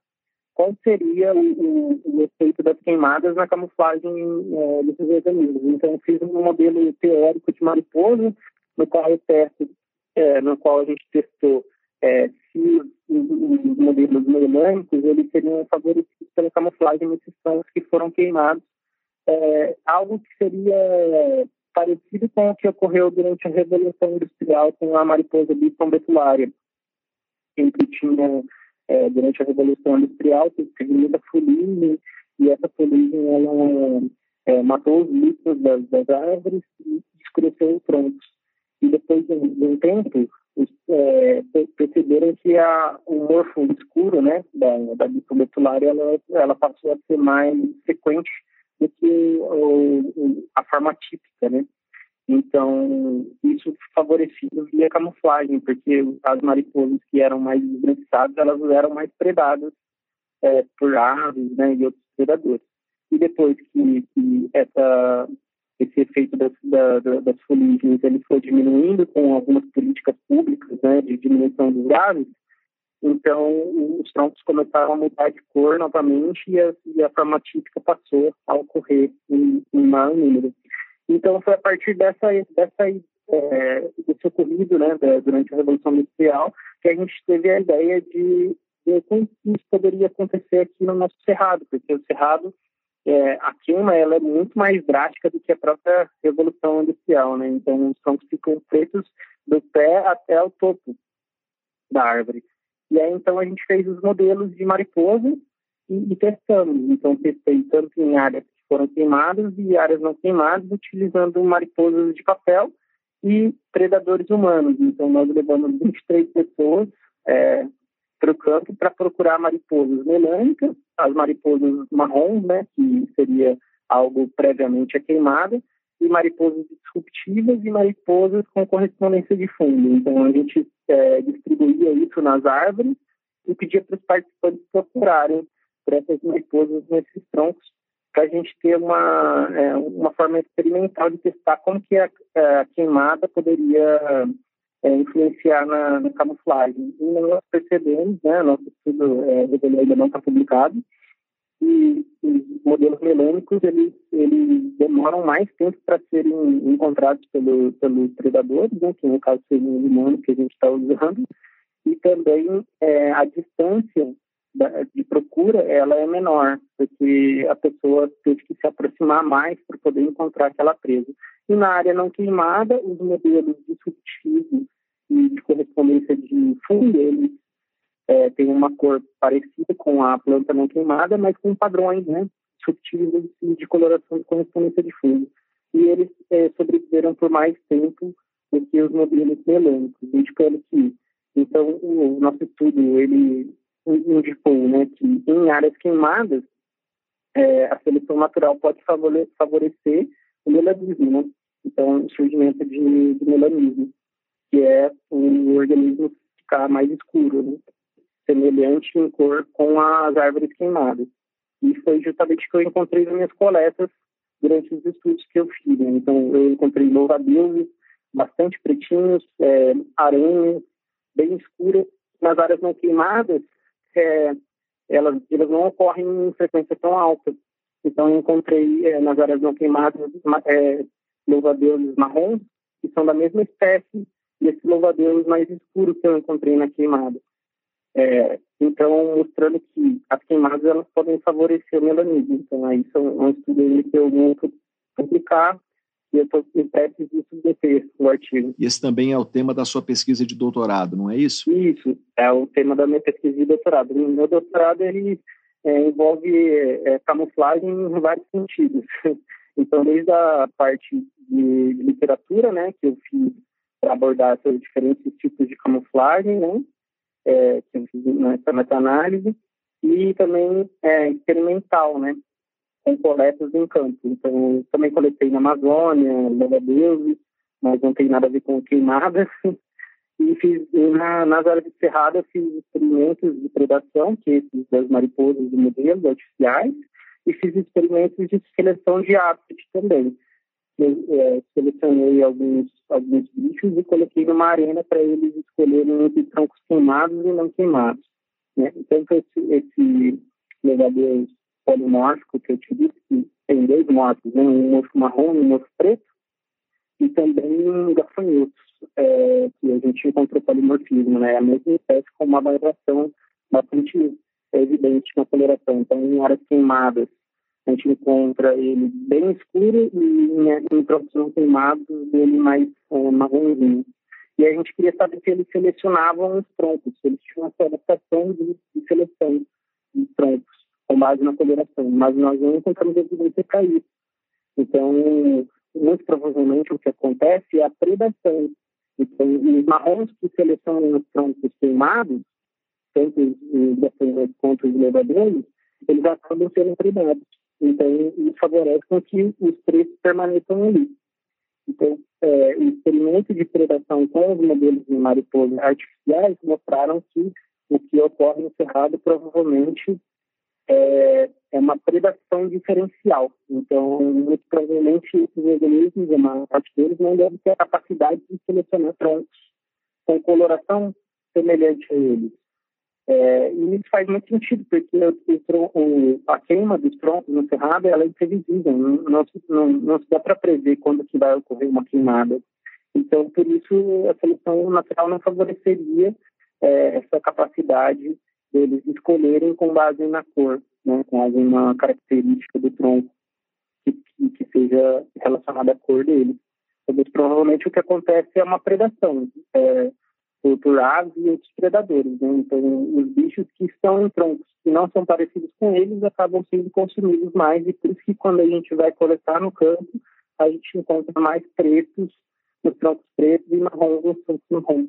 qual seria o, o, efeito das queimadas na camuflagem é, desses organismos. Então, fiz um modelo teórico de mariposa, no qual eu testo, é, no qual a gente testou é, se os, os modelos melânicos eles seriam favorecidos pela camuflagem nesses tons que foram queimados, algo que seria parecido com o que ocorreu durante a Revolução Industrial com a mariposa Bisson betulária, em que tinha é, durante a Revolução Industrial, teve muita fuligem, e essa fuligem ela, é, matou os litros das, das, árvores e escureceu os troncos. E depois de, um tempo, os, é, perceberam que a, o morfo escuro né, da, da bicobetulária ela, ela passou a ser mais frequente do que o, a forma típica, né? Então, isso favorecia a camuflagem, porque as mariposas que eram mais esbranquiçadas, elas eram mais predadas é, por aves né, e outros predadores. E depois que, que essa, esse efeito das, da, das ele foi diminuindo com algumas políticas públicas né, de diminuição dos gases, então os troncos começaram a mudar de cor novamente e a, e a forma típica passou a ocorrer em, em maior número. Então, foi a partir dessa, dessa é, desse ocorrido né, durante a Revolução Industrial que a gente teve a ideia de, de como isso poderia acontecer aqui no nosso Cerrado, porque o Cerrado, é, a queima ela é muito mais drástica do que a própria Revolução Industrial. Né? Então, os troncos ficam pretos do pé até o topo da árvore. E aí, então, a gente fez os modelos de mariposa e, e testamos. Então, testei tanto em áreas foram queimadas e áreas não queimadas, utilizando mariposas de papel e predadores humanos. Então, nós levamos [laughs] 23 pessoas é, para o campo para procurar mariposas melânicas, as mariposas marrons, né, que seria algo previamente a queimada, e mariposas disruptivas e mariposas com correspondência de fundo. Então, a gente é, distribuía isso nas árvores e pedia para os participantes procurarem por essas mariposas nesses troncos para a gente ter uma, é, uma forma experimental de testar como que a, a queimada poderia é, influenciar na, na, camuflagem. E nós percebemos, né, nosso estudo é, ainda não está publicado, os modelos melânicos eles, eles demoram mais tempo para serem encontrados pelo, pelos predadores, né, que no caso seria o humano que a gente está usando, e também é, a distância de procura ela é menor, porque a pessoa teve que se aproximar mais para poder encontrar aquela presa. E na área não queimada, os modelos disruptivos e de correspondência de fundo, eles é, têm uma cor parecida com a planta não queimada, mas com padrões né, disruptivos de coloração de correspondência de fundo. E eles é, sobreviveram por mais tempo do que os modelos melânicos, indicando que, então, o nosso estudo, ele indicou né, que em áreas queimadas, é, a seleção natural pode favorecer o melanismo, né? Então, o surgimento de, de melanismo, que é o organismo ficar mais escuro, né? Semelhante em cor com as árvores queimadas. E foi justamente que eu encontrei nas minhas coletas durante os estudos que eu fiz. Né? Então, eu encontrei louva-deuses, bastante pretinhos, é, aranhas, bem escuras. Nas áreas não queimadas, é, elas, elas não ocorrem em frequência tão alta. Então, eu encontrei é, nas áreas não queimadas é, louva-deuses marrons, que são da mesma espécie desse louva-deus mais escuro que eu encontrei na queimada. É, então, mostrando que as queimadas elas podem favorecer o melanismo. Então, aí são um estudo que eu vou publicar e eu estou em teste de submeter o artigo. E esse também é o tema da sua pesquisa de doutorado, não é isso? Isso, é o tema da minha pesquisa de doutorado. O meu doutorado ele é, envolve é, camuflagem em vários sentidos. [laughs] Então, desde a parte de, de literatura, né, que eu fiz para abordar esses diferentes tipos de camuflagem, né, é, eu nessa meta-análise, e também é, experimental, né, com coletas em campo. Então, também coletei na Amazônia, Leva Deus, mas não tem nada a ver com queimadas. [laughs] E fiz na, nas áreas de cerrada, fiz experimentos de predação, que é esses das mariposas de modelos artificiais, e fiz experimentos de seleção de hábitat também. É, selecionei alguns, alguns bichos e coloquei numa arena para eles escolherem entre troncos queimados e não queimados. Né? Então, esse, esse legador polimórfico que eu te disse, que tem dois morfos, né? um morfo marrom e um morfo preto, e também gafanhotos, é, que a gente encontrou polimorfismo, né? a mesma espécie com uma variação bastante evidente na coloração. Então, em áreas queimadas, a gente encontra ele bem escuro e em, em não queimados, ele mais é, marronzinho. E a gente queria saber se eles selecionavam os troncos, se eles tinham uma adaptação de, de seleção de troncos com base na coloração, mas nós não encontramos evidência para isso. Então, muito provavelmente o que acontece é a predação. Então, os marrons que selecionam os troncos queimados, tanto os gafanhotos quanto os levadores, eles acabam sendo predados. Então, isso favorece com que os preços permaneçam ali. Então, é, o experimento de predação com os modelos de mariposa artificiais mostraram que o que ocorre no cerrado provavelmente é, é uma predação diferencial. Então, muito provavelmente, esses organismos, a maior parte deles, não devem ter a capacidade de selecionar troncos com coloração semelhante a eles. É, e isso faz muito sentido, porque o, a queima dos troncos no cerrado ela é imprevisível, não, não, não, não dá para prever quando que vai ocorrer uma queimada. Então, por isso, a seleção natural não favoreceria é, essa capacidade deles escolherem com base na cor, né, com alguma característica do tronco que, que seja relacionada à cor dele. Então, provavelmente o que acontece é uma predação. É, por aves e outros predadores. Né? Então, os bichos que estão em troncos que não são parecidos com eles acabam sendo consumidos mais, e por isso que quando a gente vai coletar no campo, a gente encontra mais pretos nos troncos pretos e marrons nos troncos marrons.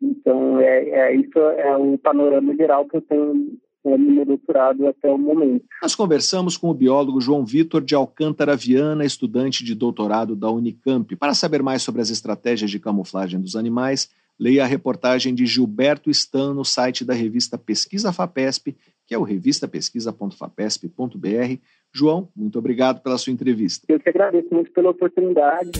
Então, é, é, isso é o panorama geral que eu tenho é, no doutorado até o momento. Nós conversamos com o biólogo João Vitor de Alcântara Viana, estudante de doutorado da Unicamp. Para saber mais sobre as estratégias de camuflagem dos animais, leia a reportagem de Gilberto Stan no site da revista Pesquisa FAPESP, que é o revistapesquisa.fapesp.br. João, muito obrigado pela sua entrevista. Eu que agradeço muito pela oportunidade.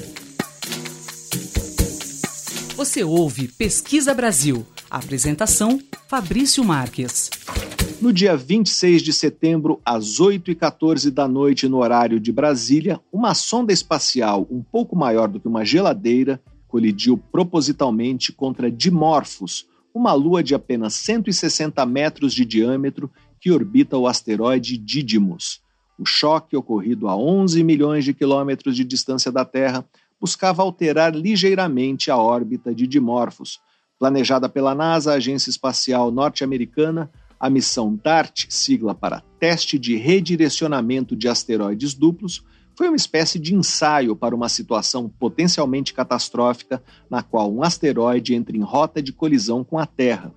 Você ouve Pesquisa Brasil. apresentação: Fabrício Marques. No dia 26 de setembro, às 8h14 da noite, no horário de Brasília, uma sonda espacial um pouco maior do que uma geladeira colidiu propositalmente contra Dimorphos, uma lua de apenas 160 metros de diâmetro que orbita o asteroide Didymos. O choque, ocorrido a 11 milhões de quilômetros de distância da Terra, buscava alterar ligeiramente a órbita de Dimorphos. Planejada pela NASA, a Agência Espacial Norte-Americana, a missão DART, sigla para Teste de Redirecionamento de Asteroides Duplos, foi uma espécie de ensaio para uma situação potencialmente catastrófica na qual um asteroide entra em rota de colisão com a Terra.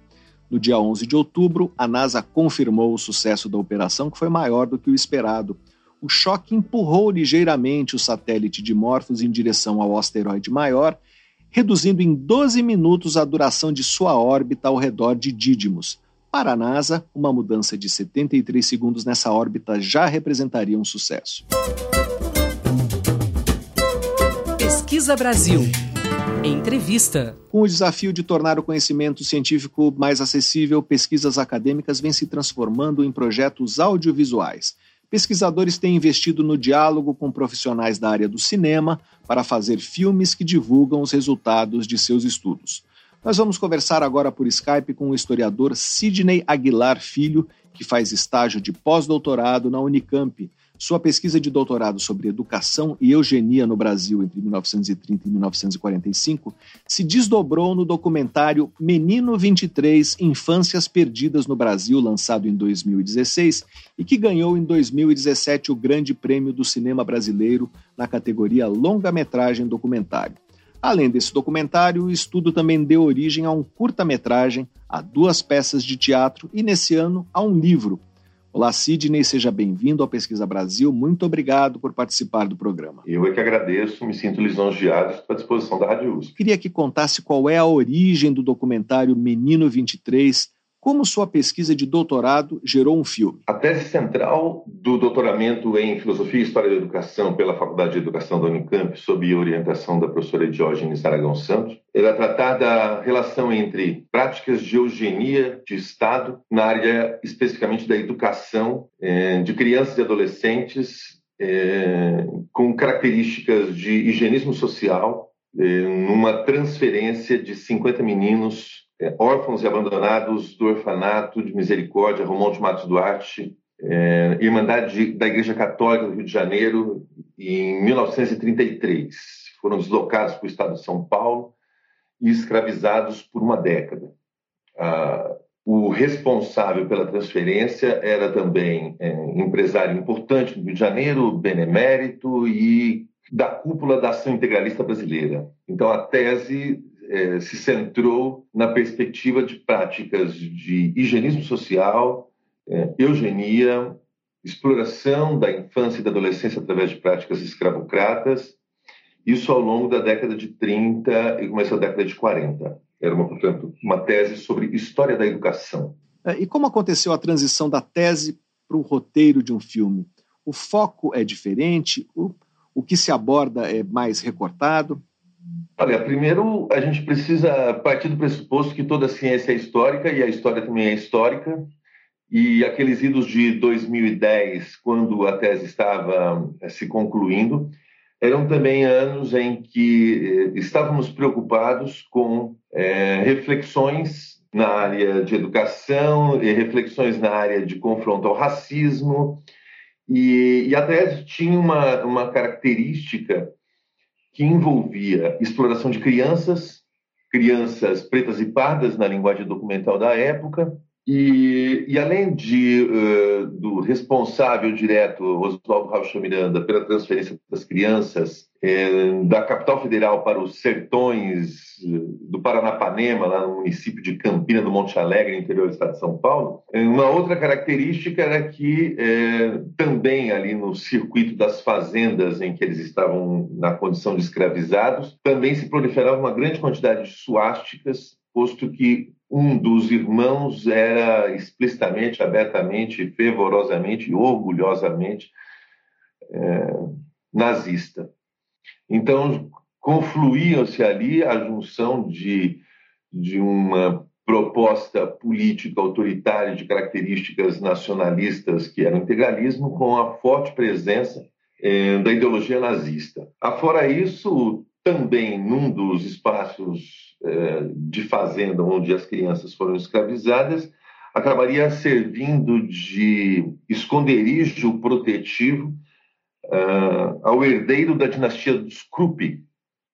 No dia 11 de outubro, a NASA confirmou o sucesso da operação, que foi maior do que o esperado. O choque empurrou ligeiramente o satélite Dimorphos em direção ao asteroide maior, reduzindo em 12 minutos a duração de sua órbita ao redor de Didymos. Para a NASA, uma mudança de 73 segundos nessa órbita já representaria um sucesso. Pesquisa Brasil. Entrevista. Com o desafio de tornar o conhecimento científico mais acessível, pesquisas acadêmicas vêm se transformando em projetos audiovisuais. Pesquisadores têm investido no diálogo com profissionais da área do cinema para fazer filmes que divulgam os resultados de seus estudos. Nós vamos conversar agora por Skype com o historiador Sidney Aguilar Filho, que faz estágio de pós-doutorado na Unicamp. Sua pesquisa de doutorado sobre educação e eugenia no Brasil entre 1930 e 1945 se desdobrou no documentário Menino 23 Infâncias Perdidas no Brasil, lançado em 2016 e que ganhou em 2017 o Grande Prêmio do Cinema Brasileiro na categoria Longa-Metragem Documentário. Além desse documentário, o estudo também deu origem a um curta-metragem, a duas peças de teatro e, nesse ano, a um livro. Olá, Sidney, seja bem-vindo ao Pesquisa Brasil. Muito obrigado por participar do programa. Eu é que agradeço, me sinto lisonjeado estou à disposição da Rádio USP. Queria que contasse qual é a origem do documentário Menino 23 como sua pesquisa de doutorado gerou um filme? A tese central do doutoramento em Filosofia e História da Educação pela Faculdade de Educação da Unicamp, sob orientação da professora Diógenes Aragão Santos, era tratar da relação entre práticas de eugenia de Estado na área especificamente da educação eh, de crianças e adolescentes eh, com características de higienismo social, eh, numa transferência de 50 meninos é, órfãos e abandonados do orfanato de misericórdia Romonte Matos Duarte, é, Irmandade da Igreja Católica do Rio de Janeiro, em 1933. Foram deslocados para o estado de São Paulo e escravizados por uma década. Ah, o responsável pela transferência era também é, empresário importante no Rio de Janeiro, benemérito e da cúpula da ação integralista brasileira. Então, a tese é, se centrou na perspectiva de práticas de higienismo social, é, eugenia, exploração da infância e da adolescência através de práticas escravocratas, isso ao longo da década de 30 e começo da década de 40. Era, uma, portanto, uma tese sobre história da educação. É, e como aconteceu a transição da tese para o roteiro de um filme? O foco é diferente? O, o que se aborda é mais recortado? Olha, primeiro a gente precisa partir do pressuposto que toda ciência é histórica e a história também é histórica. E aqueles idos de 2010, quando a tese estava eh, se concluindo, eram também anos em que eh, estávamos preocupados com é, reflexões na área de educação e reflexões na área de confronto ao racismo. E, e a tese tinha uma, uma característica que envolvia exploração de crianças, crianças pretas e pardas na linguagem documental da época, e, e além de, uh, do responsável direto, Oswaldo Raucho Miranda, pela transferência das crianças eh, da capital federal para os sertões eh, do Paranapanema, lá no município de Campina do Monte Alegre, interior do estado de São Paulo, uma outra característica era que também ali no circuito das fazendas em que eles estavam na condição de escravizados, também se proliferava uma grande quantidade de suásticas, posto que um dos irmãos era explicitamente, abertamente, fervorosamente e orgulhosamente é, nazista. Então, confluíam-se ali a junção de, de uma proposta política autoritária de características nacionalistas, que era o integralismo, com a forte presença é, da ideologia nazista. Afora isso, também num dos espaços de fazenda onde as crianças foram escravizadas, acabaria servindo de esconderijo protetivo uh, ao herdeiro da dinastia dos Krupp,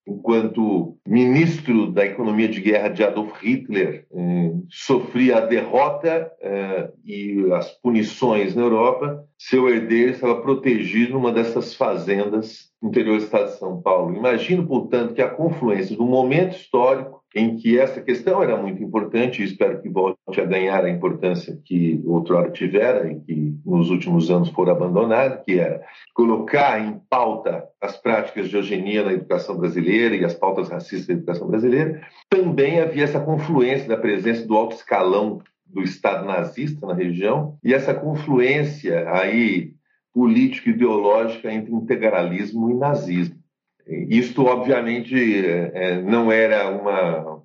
enquanto ministro da economia de guerra de Adolf Hitler, eh, sofria a derrota eh, e as punições na Europa, seu herdeiro estava protegido numa dessas fazendas interior do estado de São Paulo. Imagino, portanto, que a confluência um momento histórico em que essa questão era muito importante e espero que volte a ganhar a importância que outrora tivera e que nos últimos anos for abandonada, que era colocar em pauta as práticas de eugenia na educação brasileira e as pautas racistas da educação brasileira. Também havia essa confluência da presença do alto escalão do Estado nazista na região e essa confluência aí político-ideológica entre integralismo e nazismo. Isto, obviamente, é, é, não era uma,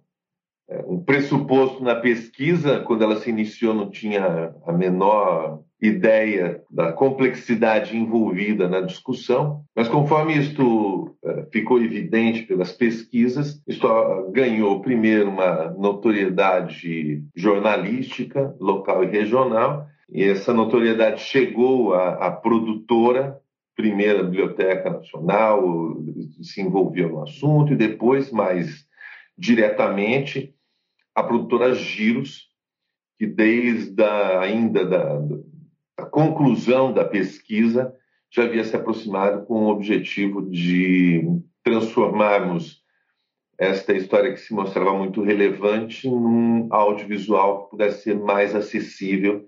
é, um pressuposto na pesquisa, quando ela se iniciou, não tinha a menor ideia da complexidade envolvida na discussão, mas conforme isto ficou evidente pelas pesquisas, isto ganhou primeiro uma notoriedade jornalística local e regional, e essa notoriedade chegou à, à produtora primeira Biblioteca Nacional se envolveu no assunto e depois, mais diretamente, a produtora Giros, que desde a, ainda da, da conclusão da pesquisa já havia se aproximado com o objetivo de transformarmos esta história que se mostrava muito relevante num audiovisual que pudesse ser mais acessível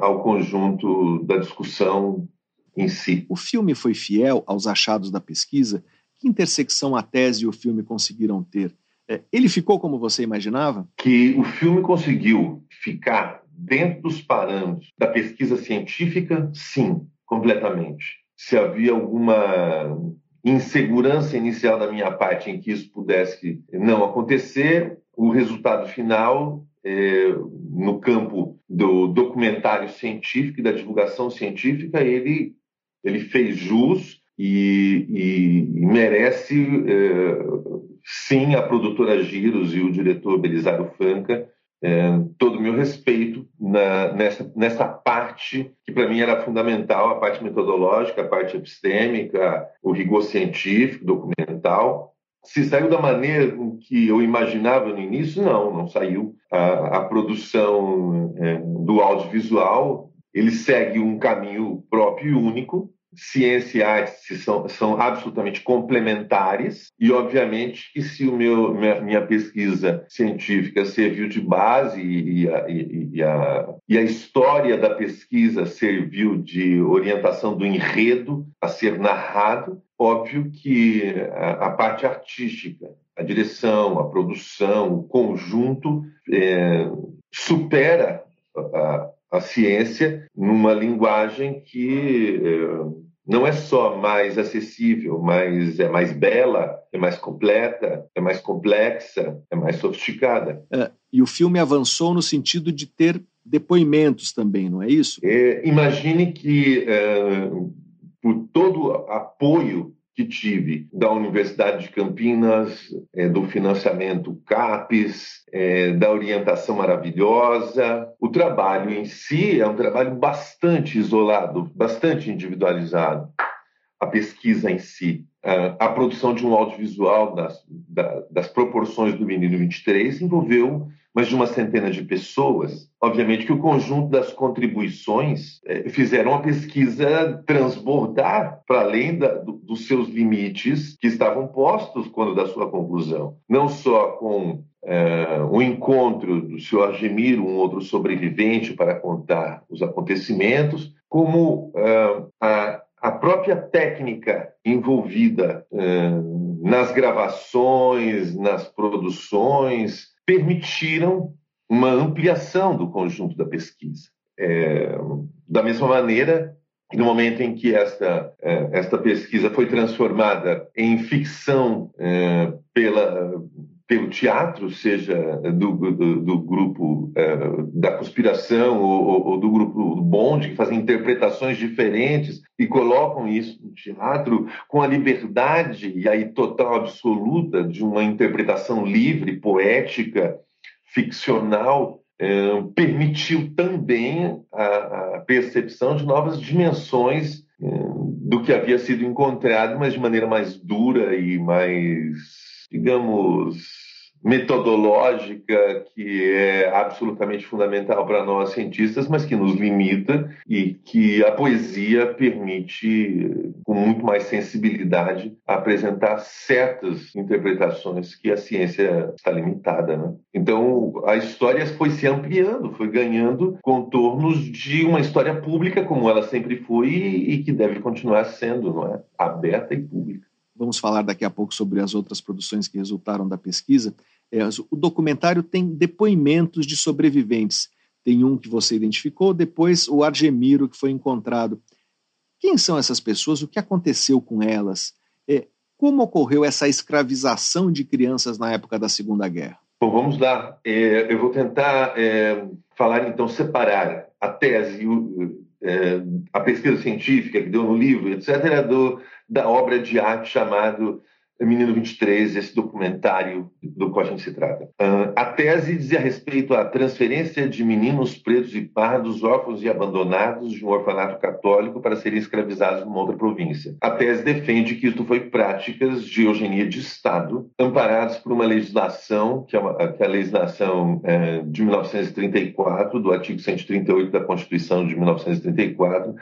ao conjunto da discussão em si. O filme foi fiel aos achados da pesquisa? Que intersecção a tese e o filme conseguiram ter? É, ele ficou como você imaginava? Que o filme conseguiu ficar dentro dos parâmetros da pesquisa científica, sim, completamente. Se havia alguma insegurança inicial da minha parte em que isso pudesse não acontecer, o resultado final, é, no campo do documentário científico e da divulgação científica, ele ele fez jus e, e, e merece, é, sim, a produtora Giros e o diretor Belisário Franca é, todo o meu respeito na, nessa, nessa parte que para mim era fundamental, a parte metodológica, a parte epistêmica, o rigor científico, documental. Se saiu da maneira que eu imaginava no início, não, não saiu. A, a produção é, do audiovisual, ele segue um caminho próprio e único, ciência e arte são, são absolutamente complementares e, obviamente, que se o meu, minha, minha pesquisa científica serviu de base e a, e, e, a, e a história da pesquisa serviu de orientação do enredo a ser narrado, óbvio que a, a parte artística, a direção, a produção, o conjunto é, supera a, a ciência numa linguagem que é, não é só mais acessível, mas é mais bela, é mais completa, é mais complexa, é mais sofisticada. É, e o filme avançou no sentido de ter depoimentos também, não é isso? É, imagine que, é, por todo apoio que tive da Universidade de Campinas, é, do financiamento CAPES, é, da orientação maravilhosa. O trabalho em si é um trabalho bastante isolado, bastante individualizado. A pesquisa em si, a, produção de um audiovisual das, das proporções do Menino 23 envolveu mais de uma centena de pessoas. Obviamente que o conjunto das contribuições é, fizeram a pesquisa transbordar para além da, do, dos seus limites que estavam postos quando da sua conclusão. Não só com é, o encontro do senhor Argemiro, um outro sobrevivente, para contar os acontecimentos, como é, a, a própria técnica envolvida é, nas gravações, nas produções, permitiram uma ampliação do conjunto da pesquisa. É, da mesma maneira, no momento em que esta, é, esta pesquisa foi transformada em ficção é, pela, pelo teatro, seja do, do, do grupo é, da conspiração ou, ou, do grupo do bonde, que fazem interpretações diferentes e colocam isso no teatro com a liberdade e aí total absoluta de uma interpretação livre, poética, ficcional, é, permitiu também a, a, percepção de novas dimensões é, do que havia sido encontrado, mas de maneira mais dura e mais, digamos, metodológica que é absolutamente fundamental para nós cientistas, mas que nos limita e que a poesia permite, com muito mais sensibilidade, apresentar certas interpretações que a ciência está limitada. Né? Então, a história foi se ampliando, foi ganhando contornos de uma história pública, como ela sempre foi e que deve continuar sendo, não é? aberta e pública. Vamos falar daqui a pouco sobre as outras produções que resultaram da pesquisa. É, o documentário tem depoimentos de sobreviventes. Tem um que você identificou, depois o Argemiro, que foi encontrado. Quem são essas pessoas? O que aconteceu com elas? É, como ocorreu essa escravização de crianças na época da Segunda Guerra? Bom, vamos lá. É, eu vou tentar é, falar, então, separar a tese, é, a pesquisa científica que deu no livro, etc., do, da obra de arte chamado Menino 23, esse documentário do qual a gente se trata. Uh, a tese dizia respeito à transferência de meninos pretos e pardos, órfãos e abandonados de um orfanato católico para serem escravizados numa outra província. A tese defende que isto foi práticas de eugenia de Estado, amparadas por uma legislação, que é, uma, que é a legislação é, de 1934, do artigo 138 da Constituição de 1934,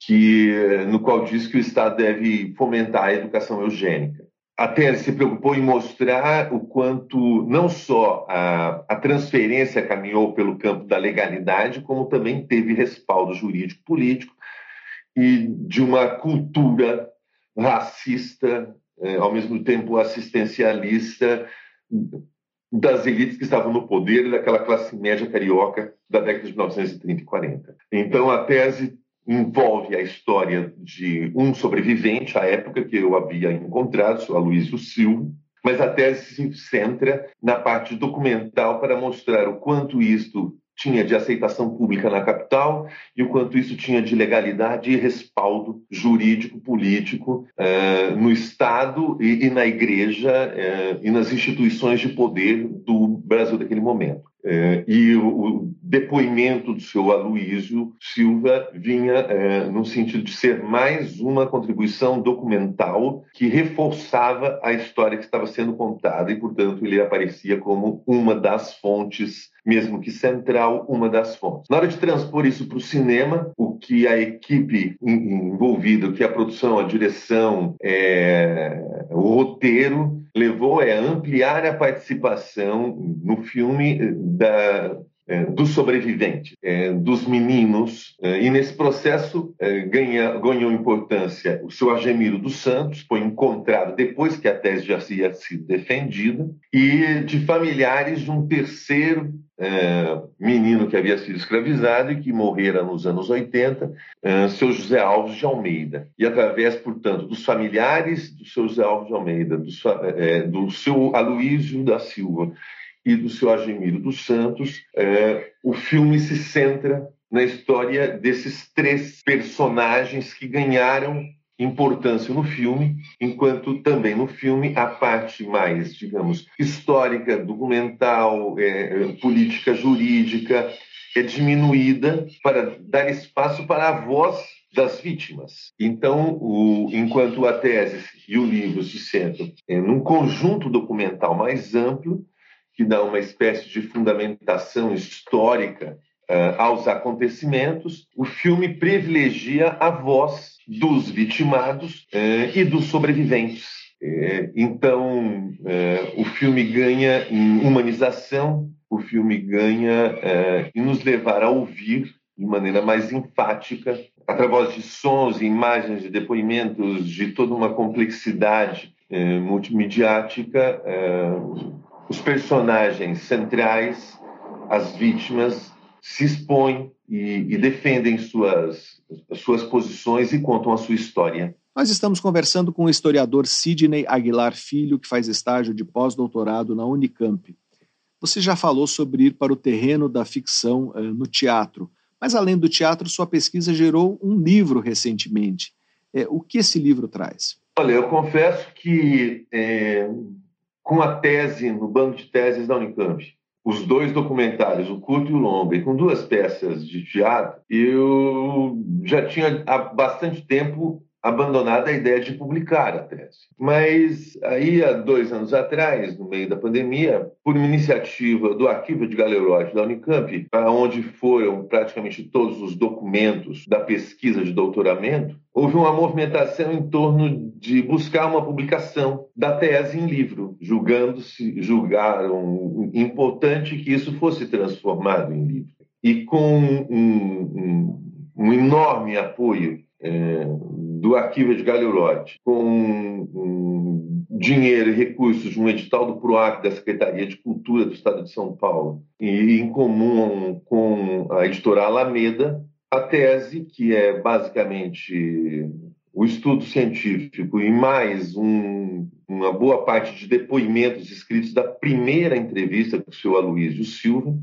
que, no qual diz que o Estado deve fomentar a educação eugênica a tese se preocupou em mostrar o quanto não só a, a, transferência caminhou pelo campo da legalidade, como também teve respaldo jurídico-político e de uma cultura racista, eh, ao mesmo tempo assistencialista, das elites que estavam no poder daquela classe média carioca da década de 1930 e 40. Então, a tese envolve a história de um sobrevivente à época que eu havia encontrado, o Aloysio Silva, mas a tese se centra na parte documental para mostrar o quanto isto tinha de aceitação pública na capital e o quanto isso tinha de legalidade e respaldo jurídico, político uh, no Estado e, e na Igreja uh, e nas instituições de poder do Brasil daquele momento. É, e o, o, depoimento do seu Aloísio Silva vinha é, no sentido de ser mais uma contribuição documental que reforçava a história que estava sendo contada e, portanto, ele aparecia como uma das fontes, mesmo que central, uma das fontes. Na hora de transpor isso para o cinema, o que a equipe envolvida, o que a produção, a direção, é, o roteiro levou é ampliar a participação no filme da, é, dos sobreviventes, é, dos meninos, é, e nesse processo ganha, ganhou importância o seu Argemiro dos Santos, foi encontrado depois que a tese já tinha sido defendida, e de familiares de um terceiro é, menino que havia sido escravizado e que morrera nos anos 80, é, seu José Alves de Almeida. E através, portanto, dos familiares do seu José Alves de Almeida, do, é, do seu Aloísio da Silva e do seu Agemiro dos Santos, é, o filme se centra na história desses três personagens que ganharam importância no filme, enquanto também no filme a parte mais, digamos, histórica, documental, é, política jurídica é diminuída para dar espaço para a voz das vítimas. Então, o, enquanto a tese e o livro se sentam é, num conjunto documental mais amplo, que dá uma espécie de fundamentação histórica uh, aos acontecimentos, o filme privilegia a voz dos vitimados eh, e dos sobreviventes. Eh, então, eh, o filme ganha em humanização, o filme ganha em nos levar a ouvir de maneira mais enfática, através de sons, imagens e depoimentos de toda uma complexidade multimediática, os personagens centrais, as vítimas, se expõem e, e defendem suas, suas posições e contam a sua história. Nós estamos conversando com o historiador Sidney Aguilar Filho, que faz estágio de pós-doutorado na Unicamp. Você já falou sobre ir para o terreno da ficção uh, no teatro, mas além do teatro, sua pesquisa gerou um livro recentemente. É, o que esse livro traz? Olha, eu confesso que é, com a tese no banco de teses da Unicamp. Os dois documentários, o curto e o longo, e com duas peças de teatro, eu já tinha há bastante tempo abandonado a ideia de publicar a tese. Mas aí, há dois anos atrás, no meio da pandemia, por uma iniciativa do Arquivo de Galerote da Unicamp, onde foram praticamente todos os documentos da pesquisa de doutoramento, houve uma movimentação em torno de buscar uma publicação da tese em livro, julgando-se, julgaram importante que isso fosse transformado em livro. E com um, um, um enorme apoio é, do Arquivo de Galeurote, com um, dinheiro e recursos de um edital do PROAC da Secretaria de Cultura do Estado de São Paulo, e em comum com a editora Alameda, a tese, que é basicamente o estudo científico e mais um, uma boa parte de depoimentos escritos da primeira entrevista com o senhor Aloysio Silva,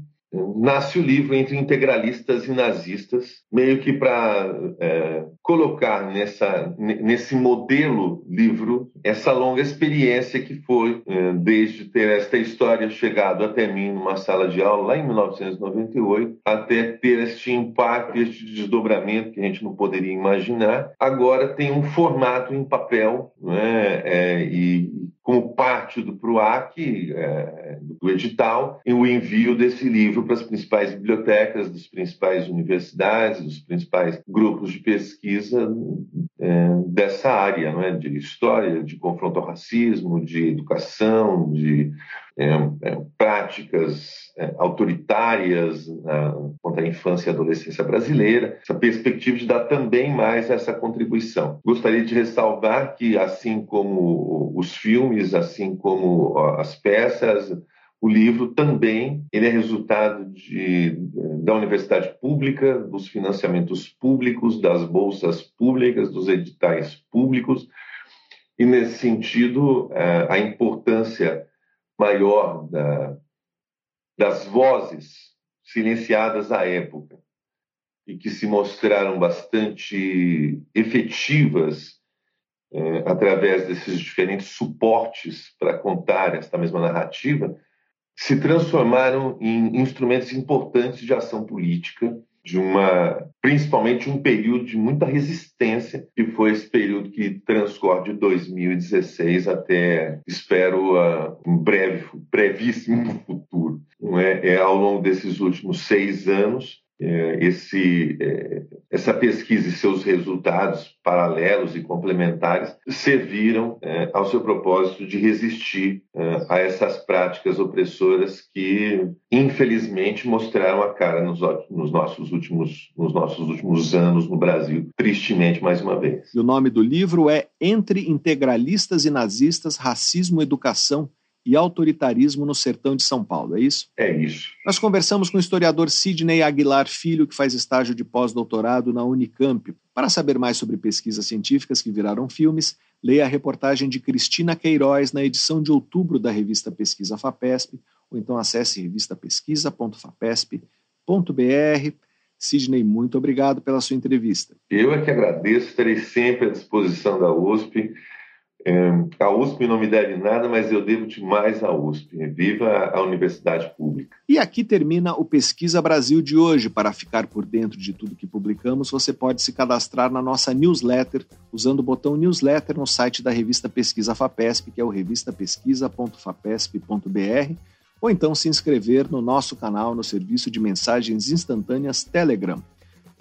nasce o livro entre integralistas e nazistas, meio que para é, colocar nessa, nesse modelo livro essa longa experiência que foi, é, desde ter esta história chegado até mim numa sala de aula lá em 1998, até ter este impacto, este desdobramento que a gente não poderia imaginar, agora tem um formato em papel né, é, e como parte do PROAC, é, do edital, e o envio desse livro para as principais bibliotecas, das principais universidades, dos principais grupos de pesquisa é, dessa área, não é? de história, de confronto ao racismo, de educação, de é, é, práticas é, autoritárias na, contra a infância e adolescência brasileira, essa perspectiva de dar também mais essa contribuição. Gostaria de ressalvar que, assim como os filmes, assim como as peças, o livro também ele é resultado de, da universidade pública, dos financiamentos públicos, das bolsas públicas, dos editais públicos, e nesse sentido é, a importância maior da, das vozes silenciadas à época e que se mostraram bastante efetivas é, através desses diferentes suportes para contar esta mesma narrativa, se transformaram em instrumentos importantes de ação política de uma, principalmente um período de muita resistência, que foi esse período que transcorre de 2016 até, espero, uh, um breve, brevíssimo [laughs] futuro. Não é? é ao longo desses últimos seis anos é, esse, é, essa pesquisa e seus resultados paralelos e complementares serviram é, ao seu propósito de resistir a essas práticas opressoras que, infelizmente, mostraram a cara nos, nos, nossos últimos, nos nossos últimos anos no Brasil, tristemente, mais uma vez. E o nome do livro é Entre Integralistas e Nazistas, Racismo, Educação e autoritarismo no sertão de São Paulo, é isso? É isso. Nós conversamos com o historiador Sidney Aguilar Filho, que faz estágio de pós-doutorado na Unicamp. Para saber mais sobre pesquisas científicas que viraram filmes, leia a reportagem de Cristina Queiroz na edição de outubro da revista Pesquisa FAPESP, ou então acesse revistapesquisa.fapesp.br. Sidney, muito obrigado pela sua entrevista. Eu é que agradeço, estarei sempre à disposição da USP a USP não me deve nada, mas eu devo demais à USP. Viva a universidade pública. E aqui termina o Pesquisa Brasil de hoje. Para ficar por dentro de tudo que publicamos, você pode se cadastrar na nossa newsletter usando o botão newsletter no site da revista Pesquisa FAPESP, que é o revistapesquisa.fapesp.br, ou então se inscrever no nosso canal no serviço de mensagens instantâneas Telegram.